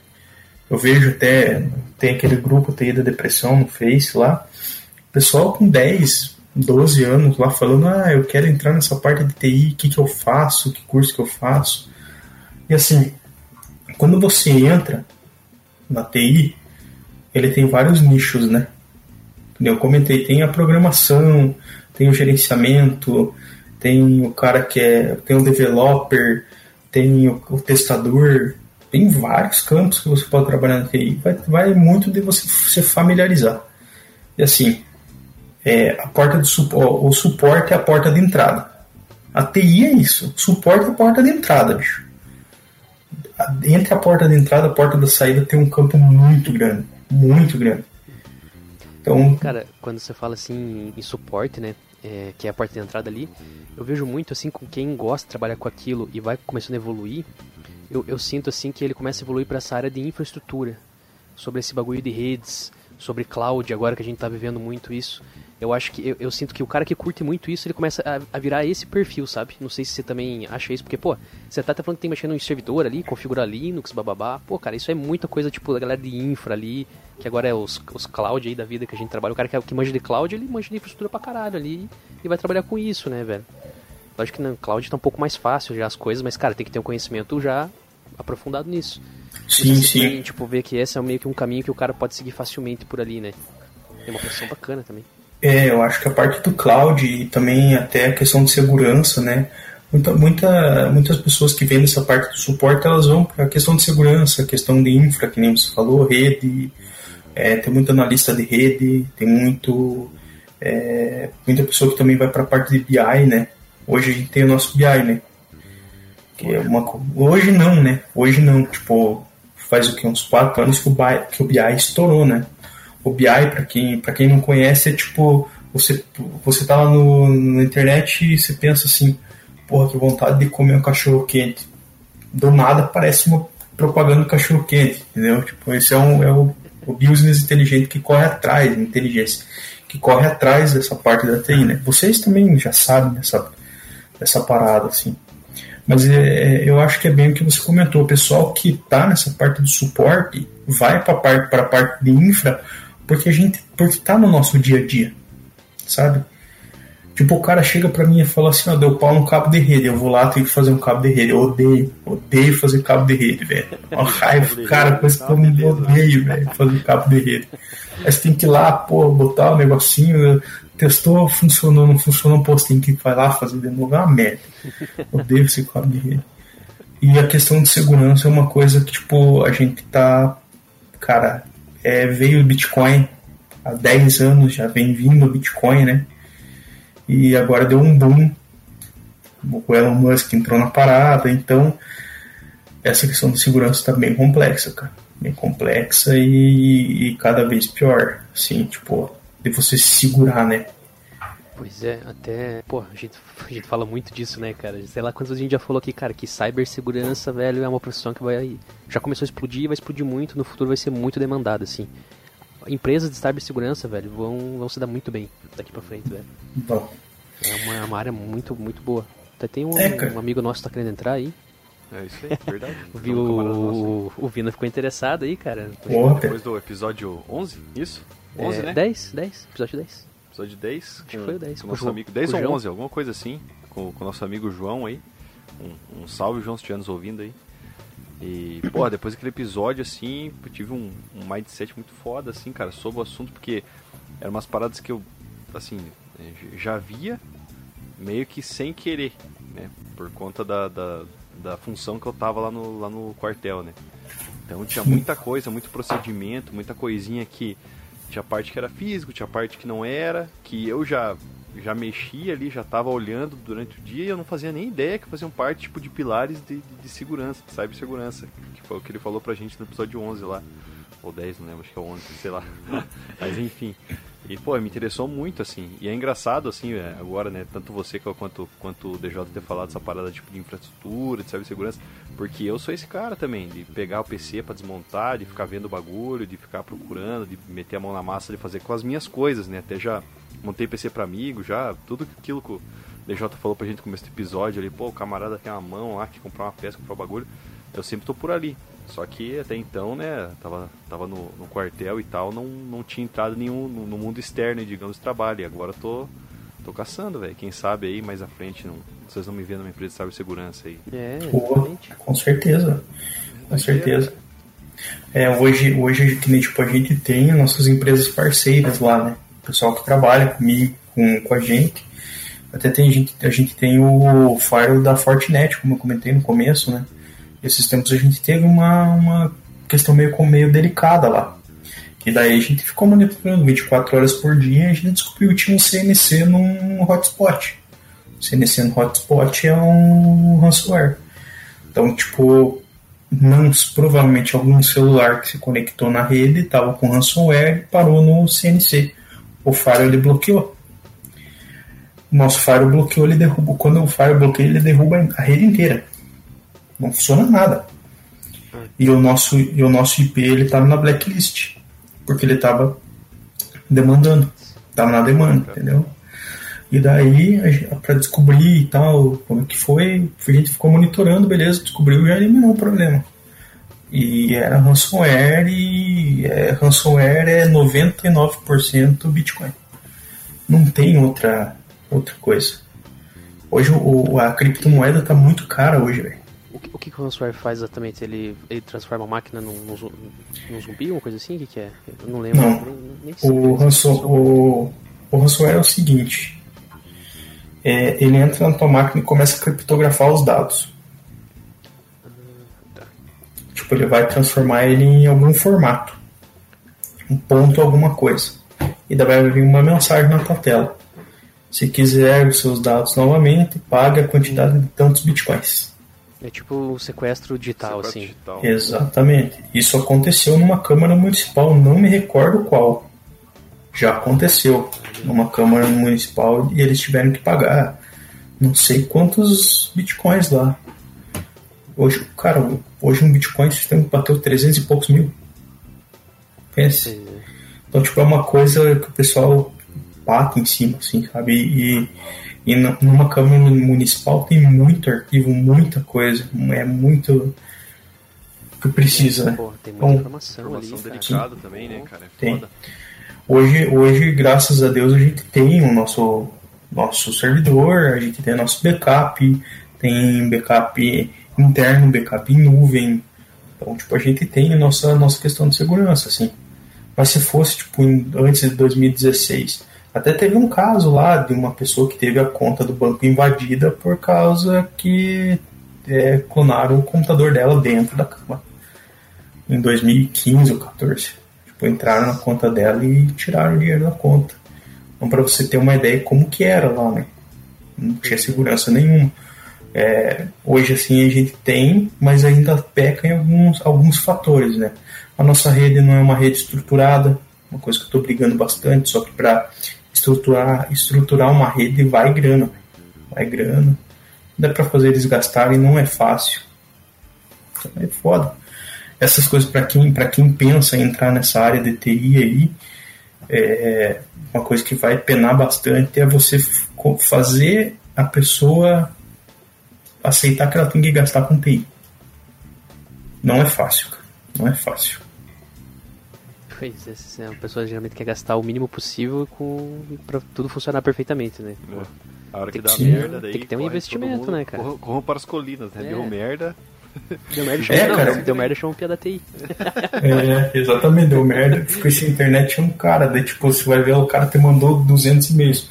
Eu vejo até, tem aquele grupo TI da depressão no Face lá, pessoal com 10, 12 anos lá falando, ah, eu quero entrar nessa parte de TI, o que, que eu faço, que curso que eu faço. E assim, quando você entra na TI, ele tem vários nichos, né? Eu comentei, tem a programação, tem o gerenciamento, tem o cara que é, tem o developer, tem o, o testador, tem vários campos que você pode trabalhar na TI. Vai, vai muito de você se familiarizar. E assim, é, a porta suporte, o suporte é a porta de entrada. A TI é isso. Suporte é a porta de entrada, bicho. Entre a porta de entrada e a porta da saída tem um campo muito grande. Muito grande. Então, cara, quando você fala assim em suporte, né, é, que é a porta de entrada ali, eu vejo muito assim com quem gosta de trabalhar com aquilo e vai começando a evoluir, eu, eu sinto assim que ele começa a evoluir para essa área de infraestrutura, sobre esse bagulho de redes, sobre cloud, agora que a gente está vivendo muito isso. Eu acho que eu, eu, sinto que o cara que curte muito isso, ele começa a, a, virar esse perfil, sabe? Não sei se você também acha isso, porque, pô, você tá até falando que tem mexendo em servidor ali, configurar Linux, bababá. Pô, cara, isso é muita coisa, tipo, da galera de infra ali, que agora é os, os cloud aí da vida que a gente trabalha. O cara que, é, que manja de cloud, ele manja de infraestrutura pra caralho ali e vai trabalhar com isso, né, velho? Lógico que no cloud tá um pouco mais fácil já as coisas, mas, cara, tem que ter um conhecimento já aprofundado nisso. Sim, sim. Tem, tipo, ver que esse é meio que um caminho que o cara pode seguir facilmente por ali, né? Tem uma posição bacana também. É, eu acho que a parte do cloud e também até a questão de segurança, né? Muita, muita, muitas pessoas que vêm nessa parte do suporte, elas vão para a questão de segurança, a questão de infra, que nem você falou, rede, é, tem muito analista de rede, tem muito é, muita pessoa que também vai para a parte de BI, né? Hoje a gente tem o nosso BI, né? Que é uma, hoje não, né? Hoje não, tipo, faz o que? Uns quatro anos que o BI, que o BI estourou, né? O BI, para quem, pra quem não conhece, é tipo, você, você tá lá no, na internet e você pensa assim, porra, que vontade de comer um cachorro quente. Do nada parece uma propaganda do cachorro quente, entendeu? Tipo, esse é, um, é o, o business inteligente que corre atrás, inteligência, que corre atrás dessa parte da TI, né? Vocês também já sabem dessa, dessa parada, assim. Mas é, é eu acho que é bem o que você comentou. O pessoal que está nessa parte do suporte vai para a parte, a parte de infra porque a gente porque tá no nosso dia a dia, sabe? Tipo, o cara chega pra mim e fala assim, ó, deu pau no cabo de rede, eu vou lá, tenho que fazer um cabo de rede, eu odeio, odeio fazer cabo de rede, velho. Uma raiva, cara, coisa que eu me odeio, velho, fazer cabo de rede. Aí você tem que ir lá, pô, botar o negocinho, testou, funcionou, não funcionou, pô, você tem que ir lá fazer de novo, é uma merda. Odeio esse cabo de rede. E a questão de segurança é uma coisa que, tipo, a gente tá, cara, é, veio o Bitcoin há 10 anos, já vem vindo o Bitcoin, né? E agora deu um boom. O Elon Musk entrou na parada, então essa questão de segurança está bem complexa, cara. Bem complexa e, e cada vez pior. Assim, tipo, de você se segurar, né? Pois é, até. Pô, a gente, a gente fala muito disso, né, cara? Sei lá quantas vezes a gente já falou aqui, cara, que cibersegurança, velho, é uma profissão que vai. Já começou a explodir vai explodir muito, no futuro vai ser muito demandada, assim. Empresas de cibersegurança, velho, vão, vão se dar muito bem daqui pra frente, velho. Bom. É uma, uma área muito, muito boa. Até tem um, é, um amigo nosso que tá querendo entrar aí. É isso aí, verdade. o, o, o Vina ficou interessado aí, cara. Depois do episódio 11, isso? 11, é, né? 10, 10, episódio 10 episódio 10. Acho com, que foi o 10. Com, nosso amigo, 10 ou João. 11, alguma coisa assim. Com o nosso amigo João aí. Um, um salve, João, se estiver nos ouvindo aí. E, pô, depois daquele episódio, assim, eu tive um, um mindset muito foda, assim, cara, sobre o assunto, porque eram umas paradas que eu, assim, já via meio que sem querer, né? Por conta da, da, da função que eu tava lá no, lá no quartel, né? Então tinha muita coisa, muito procedimento, muita coisinha que tinha parte que era físico, tinha parte que não era, que eu já já mexia ali, já estava olhando durante o dia e eu não fazia nem ideia que faziam parte tipo de pilares de, de, de segurança, de cibersegurança, que foi o que ele falou pra gente no episódio 11 lá, ou 10, não lembro, acho que é 11, sei lá. Mas enfim, e, pô, me interessou muito, assim. E é engraçado, assim, é, agora, né? Tanto você quanto, quanto o DJ ter falado essa parada tipo, de infraestrutura, de cibersegurança. Porque eu sou esse cara também, de pegar o PC para desmontar, de ficar vendo o bagulho, de ficar procurando, de meter a mão na massa, de fazer com as minhas coisas, né? Até já montei PC para amigo, já. Tudo aquilo que o DJ falou pra gente no começo do episódio ali. Pô, o camarada tem uma mão lá que comprar uma peça, comprar um bagulho. Eu sempre tô por ali. Só que até então, né, tava, tava no, no quartel e tal, não, não tinha entrado nenhum no, no mundo externo, digamos, de trabalho. E agora tô, tô caçando, velho. Quem sabe aí mais à frente, não, vocês não me vêem numa empresa de cibersegurança aí. É, Pô, com certeza. Com certeza. É, hoje, hoje que nem, tipo, a gente tem nossas empresas parceiras lá, né? O pessoal que trabalha comigo, com, com a gente. Até tem gente, a gente tem o Fire da Fortinet, como eu comentei no começo, né? Esses tempos a gente teve uma, uma questão meio, meio delicada lá. E daí a gente ficou monitorando 24 horas por dia e a gente descobriu que tinha um CNC num hotspot. CNC no hotspot é um ransomware. Então, tipo, não, provavelmente algum celular que se conectou na rede estava com ransomware e parou no CNC. O Fire ele bloqueou. O nosso Fire bloqueou, ele derruba. Quando o Fire bloqueia, ele derruba a rede inteira. Não funciona nada. E o nosso, e o nosso IP ele estava na blacklist. Porque ele estava demandando. Estava na demanda, entendeu? E daí, para descobrir e tal, como é que foi, a gente ficou monitorando, beleza, descobriu e eliminou o problema. E era ransomware e é, ransomware é 99% Bitcoin. Não tem outra, outra coisa. Hoje o, a criptomoeda tá muito cara hoje, velho. O que, o que o ransomware faz exatamente? Ele, ele transforma a máquina num, num, num zumbi, uma coisa assim? O que, que é? Eu não lembro. Não. Nem, nem o, ransom, o, o ransomware é o seguinte é, ele entra na tua máquina e começa a criptografar os dados. Tipo, ele vai transformar ele em algum formato. Um ponto, alguma coisa. E daí vai vir uma mensagem na tua tela. Se quiser os seus dados novamente, pague a quantidade de tantos bitcoins. É tipo um sequestro digital, sequestro assim. Digital. Exatamente. Isso aconteceu numa Câmara Municipal, não me recordo qual já aconteceu numa Câmara Municipal e eles tiveram que pagar não sei quantos bitcoins lá. Hoje, cara, hoje um bitcoin sistema bateu 300 e poucos mil. Pense. Então, tipo, é uma coisa que o pessoal bate em cima, assim, sabe? E, e numa Câmara Municipal tem muito arquivo, muita coisa. É muito que precisa, né? Pô, tem muita então, informação, informação ali, delicada também, né, cara? É tem. Hoje, hoje, graças a Deus, a gente tem o nosso, nosso servidor, a gente tem nosso backup, tem backup interno, backup em nuvem. Então, tipo, a gente tem a nossa, nossa questão de segurança, assim. Mas se fosse, tipo, em, antes de 2016, até teve um caso lá de uma pessoa que teve a conta do banco invadida por causa que é, clonaram o computador dela dentro da cama. Em 2015 ou 2014. Tipo, entraram na conta dela e tiraram o dinheiro da conta. Então, para você ter uma ideia como que era lá, né? Não tinha segurança nenhuma. É, hoje, assim, a gente tem, mas ainda peca em alguns, alguns fatores, né? A nossa rede não é uma rede estruturada, uma coisa que eu estou brigando bastante, só que para estruturar, estruturar uma rede vai grana, vai grana. Dá para fazer eles gastarem, não é fácil. É foda essas coisas para quem para quem pensa em entrar nessa área de TI aí é uma coisa que vai penar bastante é você fazer a pessoa aceitar que ela tem que gastar com TI não é fácil cara. não é fácil Pois é, a pessoa geralmente quer gastar o mínimo possível com para tudo funcionar perfeitamente, né? É. A hora que, tem dá merda, daí tem que ter um investimento, mundo, né, cara? Corram, corram para as colinas, né? É. Deu merda, Deu merda, chama, é, cara. deu merda chama piada TI. É, exatamente, deu merda. Ficou essa internet um cara, daí tipo, você vai ver o cara te mandou 200 e-mails.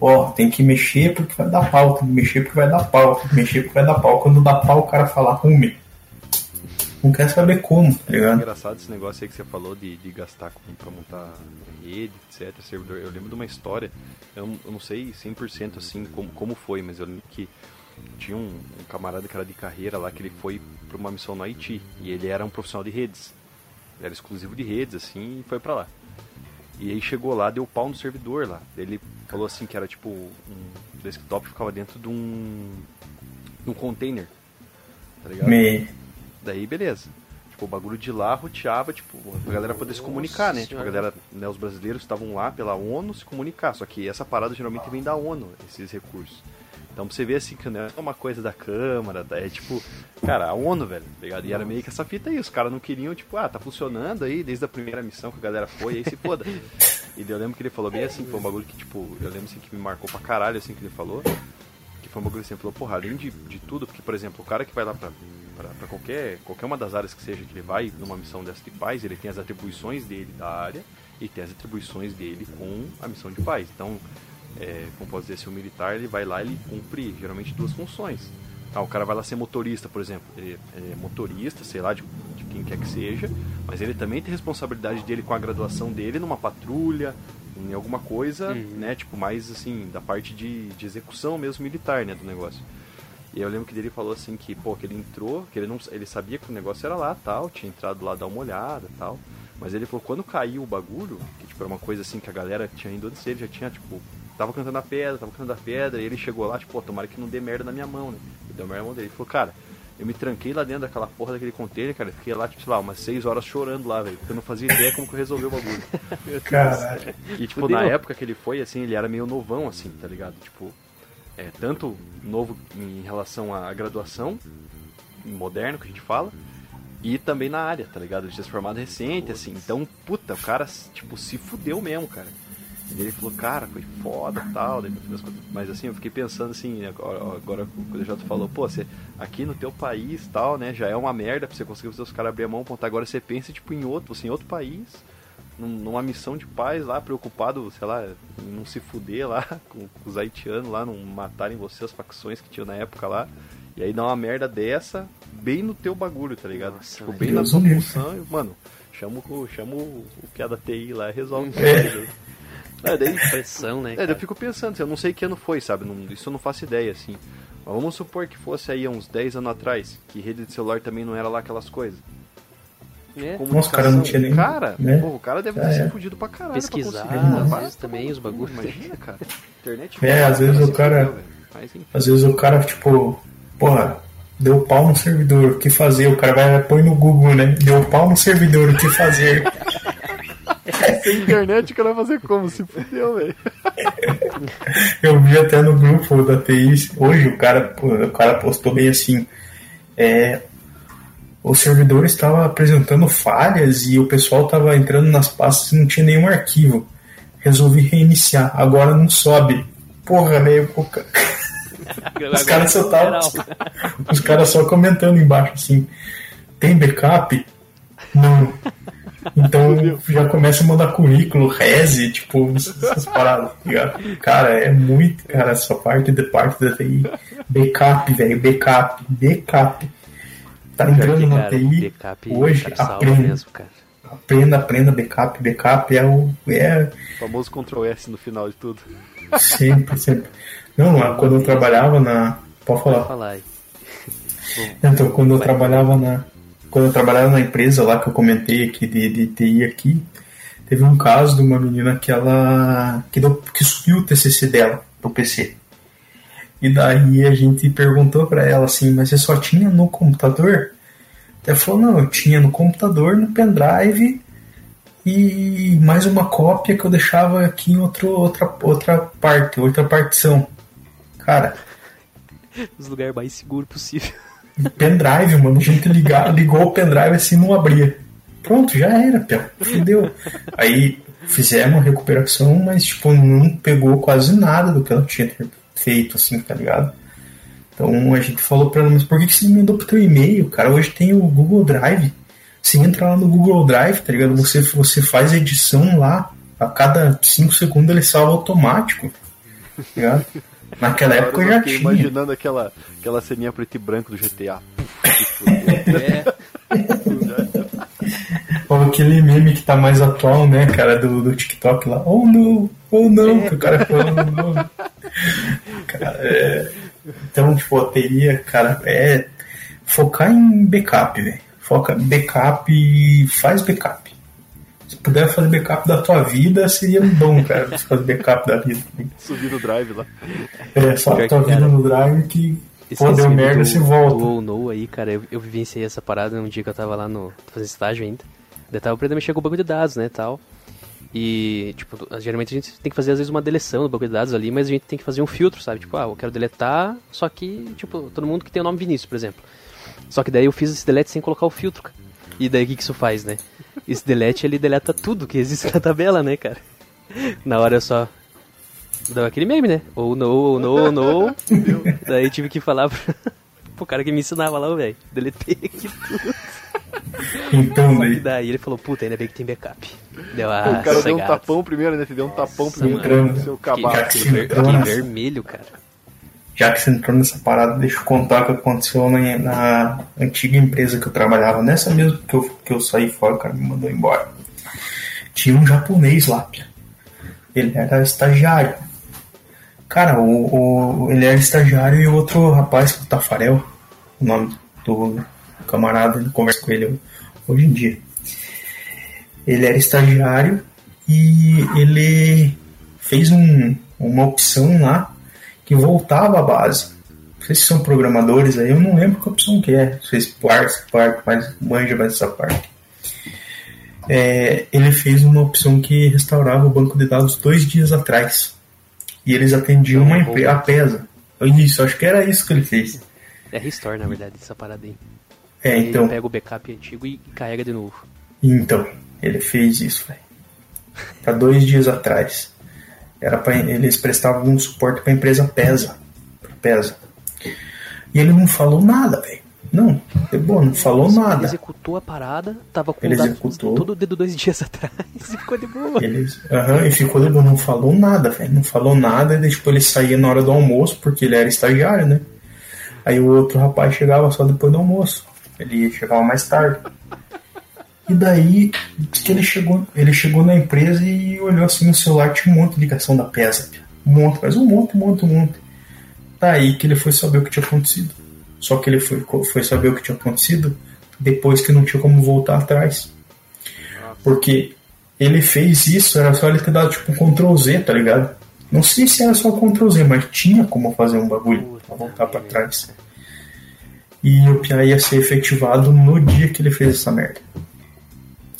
Ó, tem que mexer porque vai dar pau, tem que mexer porque vai dar pau, tem que mexer porque vai dar pau. Quando dá pau, o cara fala rume. Não quer saber como, tá ligado? É engraçado esse negócio aí que você falou de, de gastar com, pra montar rede, etc, servidor. Eu lembro de uma história, eu não, eu não sei 100% assim como, como foi, mas eu lembro que tinha um, um, camarada que era de carreira lá que ele foi para uma missão no Haiti e ele era um profissional de redes. Ele era exclusivo de redes assim e foi para lá. E aí chegou lá, deu pau no servidor lá. Ele falou assim que era tipo um desktop que ficava dentro de um de um container. Tá ligado? Me... Daí beleza. Tipo, o bagulho de lá roteava, tipo, a galera poder se comunicar, né? Tipo, a galera, né, os brasileiros estavam lá pela ONU se comunicar. Só que essa parada geralmente vem da ONU, esses recursos. Então você vê assim que não é uma coisa da Câmara, é tipo, cara, a ONU, velho, tá ligado? E era meio que essa fita aí, os caras não queriam, tipo, ah, tá funcionando aí desde a primeira missão que a galera foi, aí se foda. E eu lembro que ele falou bem assim, foi um bagulho que, tipo, eu lembro assim que me marcou pra caralho, assim, que ele falou. Foi um bagulho assim, falou, porra, além de, de tudo, porque, por exemplo, o cara que vai lá pra, pra, pra qualquer, qualquer uma das áreas que seja que ele vai numa missão dessa de paz, ele tem as atribuições dele da área e tem as atribuições dele com a missão de paz. Então, é, como posso dizer, se o militar ele vai lá ele cumpre geralmente duas funções. Ah, o cara vai lá ser motorista, por exemplo. Ele é motorista, sei lá, de, de quem quer que seja, mas ele também tem responsabilidade dele com a graduação dele numa patrulha, em alguma coisa, uhum. né? Tipo, mais assim, da parte de, de execução mesmo militar, né, do negócio. E eu lembro que ele falou assim que, pô, que ele entrou, que ele não ele sabia que o negócio era lá, tal, tinha entrado lá dar uma olhada, tal. Mas ele falou quando caiu o bagulho, que tipo era uma coisa assim que a galera tinha ido antes dele, já tinha tipo tava cantando a pedra, tava cantando a pedra, e ele chegou lá, tipo, pô, tomara que não dê merda na minha mão, né? E deu merda na mão dele. Ele falou, cara, eu me tranquei lá dentro daquela porra daquele container, cara. Fiquei lá, tipo, sei lá, umas 6 horas chorando lá, velho. Porque eu não fazia ideia como que eu resolvi o bagulho. Caralho. E, tipo, Fudeu. na época que ele foi, assim, ele era meio novão, assim, tá ligado? Tipo, é, tanto novo em relação à graduação, moderno que a gente fala, e também na área, tá ligado? Ele tinha se formado recente, assim. Então, puta, o cara, tipo, se fudeu mesmo, cara. E ele falou, cara, foi foda tal. Mas assim, eu fiquei pensando assim, agora, agora quando o Jota falou, pô, você aqui no teu país tal, né, já é uma merda pra você conseguir fazer os caras abrir a mão, pontar. Agora você pensa, tipo, em outro, assim, em outro país, numa missão de paz lá, preocupado, sei lá, em não se fuder lá com, os haitianos lá, não matarem você, as facções que tinham na época lá. E aí dá uma merda dessa, bem no teu bagulho, tá ligado? Nossa, tipo, bem Deus na tua função, mano, chama, chama o, o que é da TI lá e resolve. É. É, daí... Pressão, né? É, eu fico pensando, eu não sei que ano foi, sabe? Não, isso eu não faço ideia, assim. Mas vamos supor que fosse aí uns 10 anos atrás, que rede de celular também não era lá aquelas coisas. É. Nossa, o cara não tinha nem. Cara, né? pô, o cara deve ter é. se fudido pra caralho. Pesquisar, pra às vezes também os bagulhos. Imagina, cara. Internet é, às vezes o cara. Mas, às vezes o cara, tipo, porra, deu pau no servidor, o que fazer? O cara vai põe no Google, né? Deu pau no servidor, o que fazer? Sem internet, o cara vai fazer como? Se fudeu, velho. Eu vi até no grupo da TI, hoje o cara, o cara postou bem assim. É, o servidor estava apresentando falhas e o pessoal estava entrando nas pastas e não tinha nenhum arquivo. Resolvi reiniciar, agora não sobe. Porra, meio. Os caras só tavam, Os caras só comentando embaixo assim. Tem backup? Não. Então já começa a mandar currículo, reze, tipo, essas paradas, tá ligado? Cara, é muito, cara, essa parte da parte da TI. Backup, velho, backup, backup. Tá entrando na TI hoje, aprenda. Mesmo, aprenda, aprenda, backup, backup é o. É... O famoso Ctrl S no final de tudo. Sempre, sempre. Não, quando eu trabalhava na. Pode falar. Pode falar aí. Então, quando eu trabalhava na quando eu trabalhava na empresa lá que eu comentei aqui de, de TI aqui, teve um caso de uma menina que ela que, deu, que subiu o TCC dela pro PC. E daí a gente perguntou para ela assim, mas você só tinha no computador? Ela falou, não, eu tinha no computador, no pendrive e mais uma cópia que eu deixava aqui em outro, outra, outra parte, outra partição. Cara. Os lugares mais seguros possível pendrive, mano. A gente ligar, ligou o pendrive assim não abria. Pronto, já era, pô. Fudeu. Aí fizemos recuperação, mas tipo, não pegou quase nada do que ela tinha feito, assim, tá ligado? Então a gente falou pra ela, mas por que, você mandou pro teu e-mail, cara? Hoje tem o Google Drive. Você entra lá no Google Drive, tá ligado? Você, você faz edição lá, a cada 5 segundos ele salva automático. Tá ligado? Naquela época eu já tinha. imaginando aquela, aquela ceninha preto e branco do GTA. é. Ou aquele meme que tá mais atual, né, cara, do, do TikTok lá. Oh não, oh não, é. que o cara falando oh, não. Cara, é... Então, tipo, a teria, cara, é focar em backup, velho. Foca backup e faz backup. Se puder fazer backup da tua vida, seria bom, cara, fazer backup da vida. Subir no drive lá. É, só a tua vida no drive que Pô, deu merda se volta. ou no aí, cara, eu, eu vivenciei essa parada num dia que eu tava lá no. fazendo estágio ainda. Eu tava aprendendo a mexer com o banco de dados, né, tal. E, tipo, geralmente a gente tem que fazer às vezes uma deleção do banco de dados ali, mas a gente tem que fazer um filtro, sabe? Tipo, ah, eu quero deletar, só que, tipo, todo mundo que tem o nome Vinícius, por exemplo. Só que daí eu fiz esse delete sem colocar o filtro, cara. E daí o que, que isso faz, né? Esse delete ele deleta tudo que existe na tabela, né, cara? Na hora eu só. Dá aquele meme, né? Ou no, ou no, ou no. daí tive que falar pro, pro cara que me ensinava lá, velho. Deletei aqui tudo. Então, daí. daí ele falou, puta, ainda bem que tem backup. Deu a ah, O cara deu um tapão primeiro, né? Você deu um tapão primeiro mano. no seu cabaço. fiquei vermelho, cara. Já que você entrou nessa parada, deixa eu contar o que aconteceu na, na antiga empresa que eu trabalhava. Nessa mesmo que eu, que eu saí fora, o cara me mandou embora. Tinha um japonês lá. Ele era estagiário. Cara, o, o- ele era estagiário e outro rapaz, o Tafarel, o nome do camarada, ele conversa com ele hoje em dia. Ele era estagiário e ele fez um, uma opção lá que voltava à base. Vocês são programadores aí, eu não lembro que opção que é. Vocês parte, parte, mas manja mais essa parte. É, ele fez uma opção que restaurava o banco de dados dois dias atrás. E eles atendiam uma empresa, a PESA. Isso, acho que era isso que ele fez. É restore, na verdade, essa parada aí. É, então, Ele pega o backup antigo e carrega de novo. então, ele fez isso, velho. Há dois dias atrás. Era pra, eles prestavam um suporte para a empresa PESA. PESA. E ele não falou nada, velho. Não, de boa, não falou Ele nada. executou a parada, tava com Ele executou. todo o dedo dois dias atrás e ficou de boa. Aham, e ficou de boa, não falou nada, velho. Não falou nada, e daí, tipo, ele saía na hora do almoço, porque ele era estagiário, né? Aí o outro rapaz chegava só depois do almoço. Ele chegava mais tarde. E daí que ele chegou, ele chegou na empresa e olhou assim no celular, tinha um monte de ligação da PESA. Um monte, mas um monte, um monte, um monte. Daí que ele foi saber o que tinha acontecido. Só que ele foi, foi saber o que tinha acontecido depois que não tinha como voltar atrás. Porque ele fez isso, era só ele ter dado tipo um Ctrl Z, tá ligado? Não sei se era só Ctrl Z, mas tinha como fazer um bagulho pra voltar pra trás. E o PI ia ser efetivado no dia que ele fez essa merda.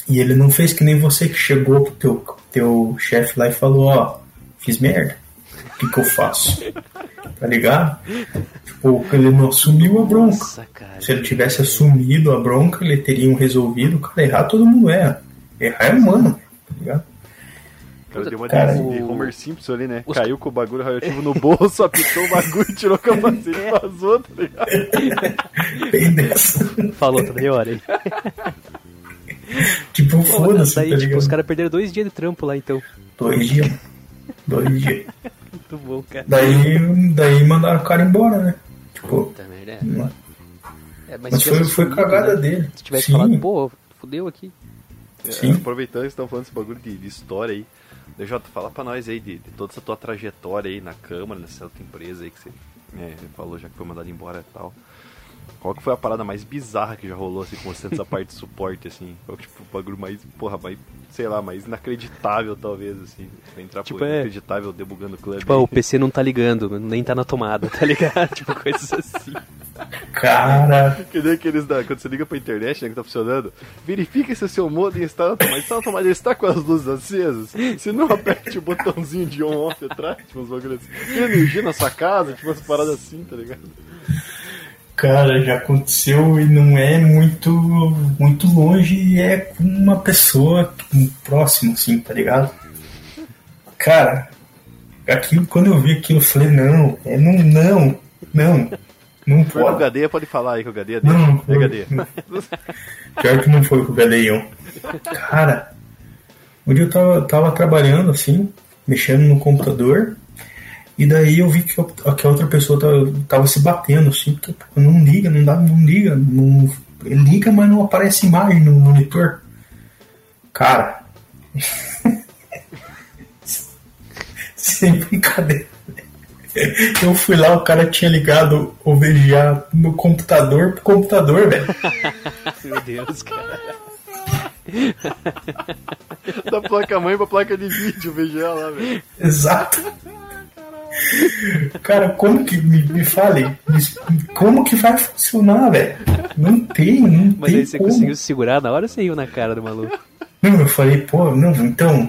E ele não fez que nem você que chegou pro teu, teu chefe lá e falou, ó, fiz merda. O que, que eu faço? Tá ligado? Tipo, ele não assumiu a bronca. Nossa, cara. Se ele tivesse assumido a bronca, ele teriam resolvido. Cara, errar todo mundo erra. Errar é humano, tá ligado? Cara deu uma Cara, de o- Homer Simpson ali, né? os- Caiu com o bagulho radioativo no bolso, apitou o bagulho, tirou o capacete e vazou, tá ligado? Bem dessa. Falou, tá meia hora aí. Tipo, foda-se, tá tipo, ligado? os caras perderam dois dias de trampo lá, então. Dois dias. Dois dias. Muito bom, cara. Daí, daí mandaram o cara embora, né? Tipo, Puta merda. é. não- É, mas se foi, foi cagada né? dele. Se tivesse Sim. falado, pô, fudeu aqui. Sim. É, aproveitando que estão falando desse bagulho de, de história aí. DJ, fala pra nós aí de, de toda essa tua trajetória aí na Câmara, nessa outra empresa aí que você é, falou já que foi mandado embora e tal. Qual que foi a parada mais bizarra que já rolou assim com você nessa parte de suporte, assim? Qual que tipo, o bagulho mais, porra, mais, sei lá, mais inacreditável talvez, assim. Pra entrar Tipo, por é- inacreditável debugando o clube. Tipo, ah, o PC não tá ligando, nem tá na tomada, tá ligado? tipo, coisas assim. Cara, Que nem aqueles da. Quando você liga pra internet, né, que tá funcionando, verifica se o seu modem está na tomada. Está na tomada, ele está com as luzes acesas. Se não, aperte o botãozinho de on-off atrás, tipo uns bagulhos assim. Tem energia na sua casa, tipo umas paradas assim, tá ligado? Cara, já aconteceu e não é muito, muito longe e é com uma pessoa próxima, assim, tá ligado? Cara, aquilo, quando eu vi aquilo, eu falei, não, é não, não, não, não Foi com o pode. Gadeia, pode falar aí com o Gadeia dele. Não, É foi- Gadeia. Pior que não foi com o Gadeião. Cara, um dia eu tava, tava trabalhando assim, mexendo no computador, e daí eu vi que, eu- que a outra pessoa tava, tava se batendo assim, porque pô, não liga, não dá, não liga, não, liga, mas não aparece imagem no monitor. Cara, sem brincadeira. Eu fui lá, o cara tinha ligado o VGA no computador pro computador, velho. Meu Deus, cara. da placa mãe pra placa de vídeo, VGA lá, velho. Exato. Cara, como que. Me, me fale. como que vai funcionar, velho? Não tem, não Mas tem aí você como. conseguiu se segurar na hora você riu na cara do maluco. Não, eu falei, pô, não, então.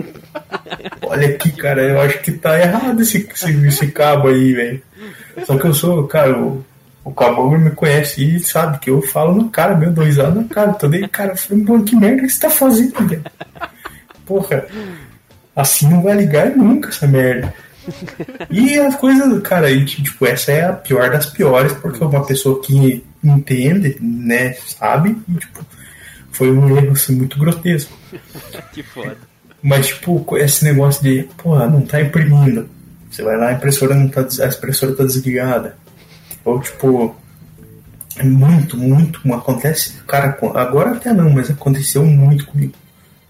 olha aqui, cara, eu acho que tá errado esse, esse, esse cabo aí, velho. Só que eu sou, cara, o, o cabo me conhece e sabe que eu falo na cara, meu, dois anos na cara. Tô nem, cara, eu falei, que merda que você tá fazendo, velho? Porra, assim não vai ligar nunca essa merda. E as coisas, cara, e, tipo, essa é a pior das piores, porque é uma pessoa que entende, né, sabe, e, tipo, foi um erro assim, muito grotesco. que foda. Mas, tipo, esse negócio de, porra, não tá imprimindo. Você vai lá, a impressora não tá, a impressora tá desligada. Ou, tipo, é muito, muito, acontece, cara, agora até não, mas aconteceu muito comigo.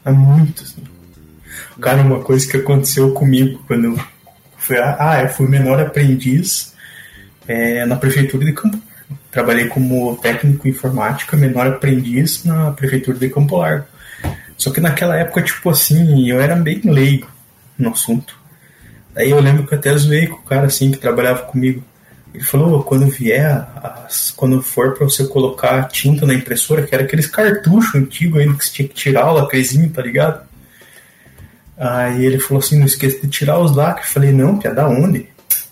É muito, assim. Cara, uma coisa que aconteceu comigo quando eu fui, ah, eu fui menor aprendiz é, na prefeitura de Campo Trabalhei como técnico informática, menor aprendiz na prefeitura de Campo Largo. Só que naquela época, tipo assim, eu era bem leigo no assunto. Daí eu lembro que eu até zoei com o cara assim que trabalhava comigo. Ele falou, quando vier, quando for para você colocar tinta na impressora, que era aqueles cartuchos antigos ainda que você tinha que tirar o lacrezinho, tá ligado? Aí ele falou assim, não esqueça de tirar os lacres. Eu falei, não, pia, da onde?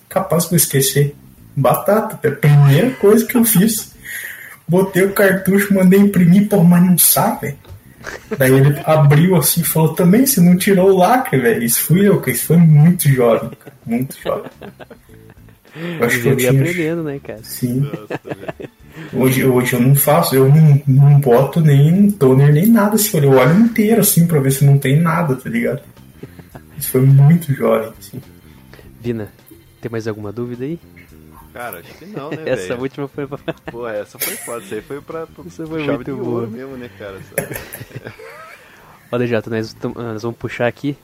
Capaz de eu esquecer. Batata, é a primeira coisa que eu fiz. Botei o cartucho, mandei imprimir, pô, mas não sai, velho. Daí ele abriu assim e falou, também você não tirou o lacre, velho. Isso fui eu, cara. Isso foi muito jovem, cara. Muito jovem. Eu acho que eu tinha... aprendendo, né, cara? Sim. Hoje, hoje eu não faço, eu não, não boto nem toner nem nada assim, eu olho inteiro assim pra ver se não tem nada, tá ligado? Isso foi muito jovem, assim. Vina, tem mais alguma dúvida aí? Cara, acho que não, né, Essa véio? última foi pra... Pô, essa foi foda. Isso aí foi pra, Isso foi muito boa. mesmo, né, cara? Olha, Jato, nós, nós vamos puxar aqui.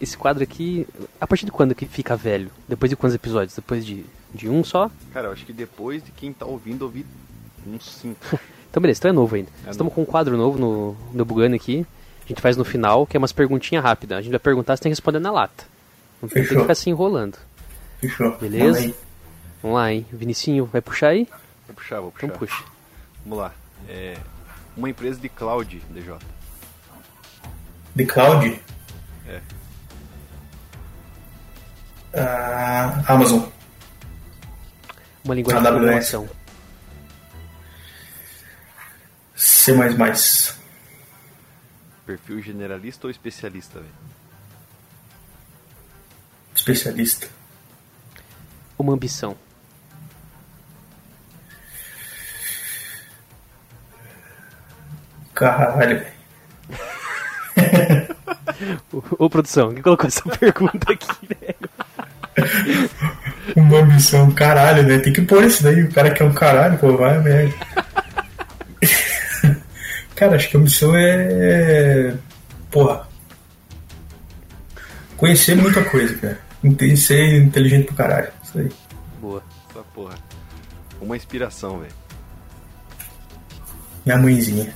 Esse quadro aqui, a partir de quando que fica velho? Depois de quantos episódios? Depois de, de um só? Cara, eu acho que depois de quem tá ouvindo ouvir uns cinco. então beleza, então é novo ainda. É Estamos novo. com um quadro novo no, no Bugano aqui. A gente faz no final, que é umas perguntinhas rápidas. A gente vai perguntar, você tem que responder na lata. Não tem que ficar se enrolando. Fechou. Beleza? Vamos lá, hein? Vinicinho, vai puxar aí? Vou puxar, vou puxar. Então puxa. Vamos lá. É uma empresa de cloud, DJ. De cloud? É. Uh, Amazon. Uma linguagem de programação. C++. Perfil generalista ou especialista, velho? Especialista. Uma ambição. Caralho. ô, ô, produção, quem colocou essa pergunta aqui, velho? Uma ambição, caralho, né? Tem que pôr isso daí. O cara quer um caralho, pô, vai merda. cara, acho que a ambição é. Porra. Conhecer muita coisa, cara. Ser inteligente pro caralho. Isso aí. Boa. Essa porra. Uma inspiração, velho. Minha mãezinha.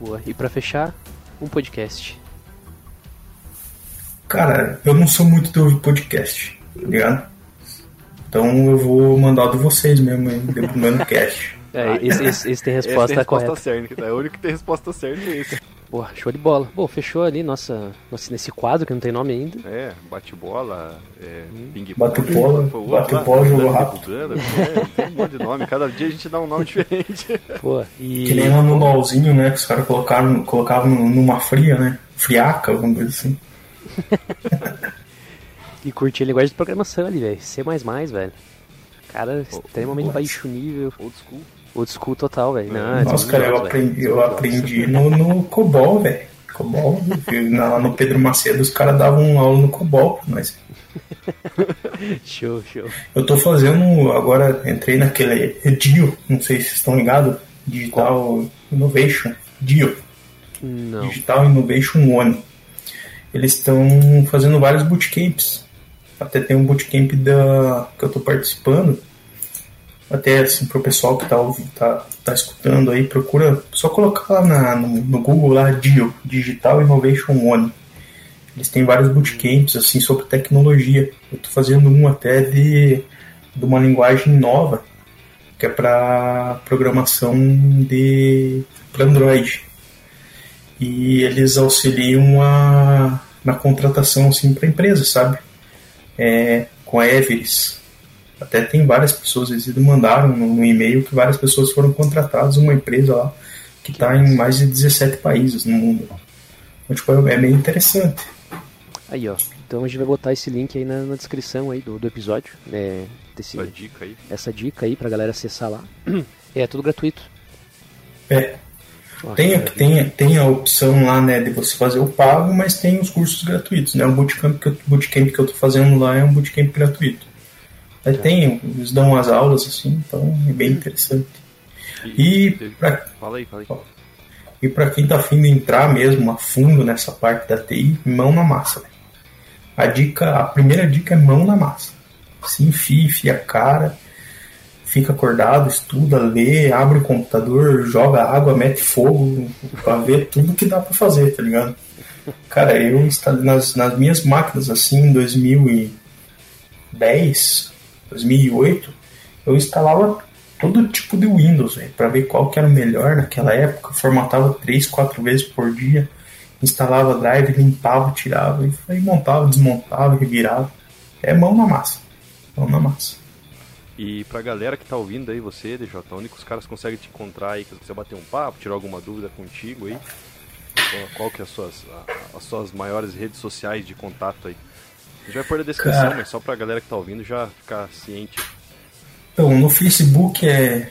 Boa. E para fechar, um podcast. Cara, eu não sou muito de ouvir podcast, tá ligado? Então eu vou mandar do vocês mesmo, do cast. É, esse, esse, esse, tem resposta, esse tem resposta correta. certa. É o único que tem resposta certa é esse. Porra, show de bola. Bom, fechou ali nossa, nossa nesse quadro que não tem nome ainda. É, bate-bola, é, hum. ping-pong. Bate-bola, bate-bola, jogo rápido. É, tem um monte de nome. Cada dia a gente dá um nome diferente. Pô, e... Que nem lá no LOLzinho, né? Que os caras colocaram, colocavam numa fria, né? Friaca, alguma coisa assim. e curtir a linguagem de programação ali, velho. C++, velho. Cara, extremamente baixo nível. Old school. Old school total, velho. Nossa, cara, eu aprendi, eu aprendi no, no COBOL, velho. COBOL, lá no Pedro Macedo os caras davam aula no COBOL pra nós. show, show. Eu tô fazendo, agora entrei naquele DIO, não sei se vocês estão ligados, Digital Innovation, DIO. Não. Digital Innovation One. Eles estão fazendo vários bootcamps. Até tem um bootcamp da, que eu tô participando, até assim pro pessoal que tá, tá, tá escutando aí, procura só colocar lá na, no, no, Google lá DIO, Digital Innovation One. Eles têm vários bootcamps assim sobre tecnologia. Eu tô fazendo um até de, de uma linguagem nova, que é para programação de para Android. E eles auxiliam a na contratação assim para empresa, sabe? É, com a Everest. Até tem várias pessoas, eles mandaram no, no e-mail que várias pessoas foram contratadas uma empresa lá que está em mais de 17 países no mundo. Então, tipo, é bem interessante. Aí, ó. Então a gente vai botar esse link aí na, na descrição aí do, do episódio. É, desse, Essa dica aí. Essa dica aí pra galera acessar lá. É tudo gratuito. É. Tem, tem, tem a opção lá, né, de você fazer o pago, mas tem os cursos gratuitos, né? O bootcamp que eu, bootcamp que eu tô fazendo lá é um bootcamp gratuito. Aí tem, eles dão as aulas assim, então é bem interessante. E, pra, fala aí, fala aí. E para quem tá afim de entrar mesmo a fundo nessa parte da TI, mão na massa. Né? A dica, a primeira dica é mão na massa. Se enfia, enfia a cara, fica acordado, estuda, lê, abre o computador, joga água, mete fogo para ver tudo que dá para fazer, tá ligado? Cara, eu nas, nas minhas máquinas assim em 2010, 2008, eu instalava todo tipo de Windows para ver qual que era o melhor naquela época. Formatava três, quatro vezes por dia, instalava drive, limpava, tirava e aí montava, desmontava, revirava. É mão na massa, mão na massa. E pra galera que tá ouvindo aí, você, DJ, onde que os caras conseguem te encontrar aí, se você bater um papo, tirar alguma dúvida contigo aí? Qual que é as suas, as suas maiores redes sociais de contato aí? A gente vai pôr na descrição, Cara, mas só pra galera que tá ouvindo já ficar ciente. Então, no Facebook é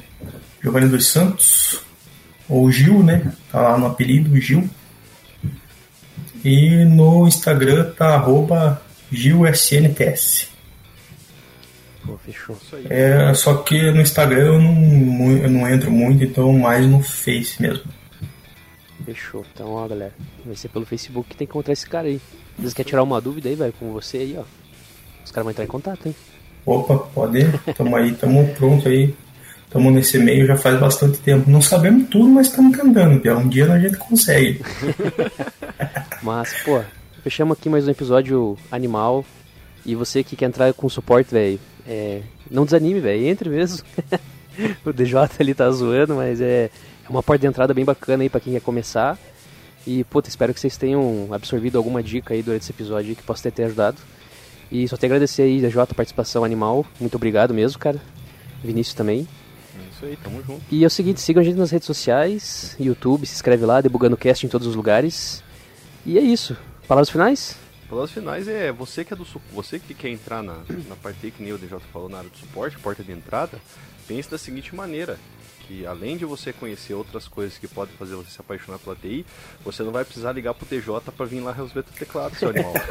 Giovanni dos Santos, ou Gil, né? Tá lá no apelido, Gil. E no Instagram tá arroba GilSNTS. Pô, fechou. É, só que no Instagram eu não, eu não entro muito, então mais no Face mesmo. Fechou. Então, ó, galera, vai ser pelo Facebook que tem que encontrar esse cara aí. Se você quer tirar uma dúvida aí, vai com você aí, ó. Os caras vão entrar em contato, hein? Opa, pode ir. Tamo aí, tamo pronto aí. Tamo nesse meio já faz bastante tempo. Não sabemos tudo, mas estamos tentando, Pia. Um dia a gente consegue. mas, pô, fechamos aqui mais um episódio animal. E você que quer entrar com suporte, velho, é, não desanime, velho. Entre mesmo. o DJ ali tá zoando, mas é, é uma porta de entrada bem bacana aí pra quem quer começar. E, puta, espero que vocês tenham absorvido alguma dica aí durante esse episódio que possa ter, ter ajudado. E só a agradecer aí, DJ, a participação animal. Muito obrigado mesmo, cara. Vinícius também. É isso aí, tamo junto. E é o seguinte, sigam a gente nas redes sociais, YouTube, se inscreve lá, Debugando Cast em todos os lugares. E é isso. Palavras finais? Palavras finais é você que é do você que quer entrar na, na parte que nem o DJ falou na área do suporte, porta de entrada, pense da seguinte maneira que além de você conhecer outras coisas que podem fazer você se apaixonar pela TI, você não vai precisar ligar pro TJ para vir lá resolver o teclado, seu animal.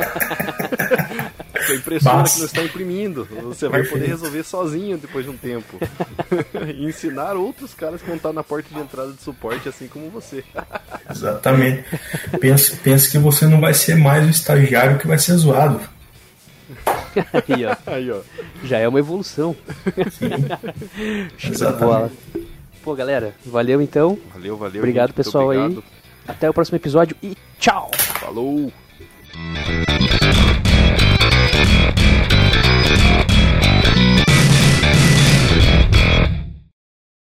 Sua impressora que não está imprimindo, você vai poder resolver sozinho depois de um tempo. e ensinar outros caras que vão estar na porta de entrada de suporte, assim como você. Exatamente. Pensa, pensa que você não vai ser mais o estagiário que vai ser zoado. Aí, ó. Aí, ó. Já é uma evolução. Sim. Exatamente. Pô, galera, valeu então. Valeu, valeu. Obrigado, gente, pessoal obrigado. aí. Até o próximo episódio e tchau. Falou.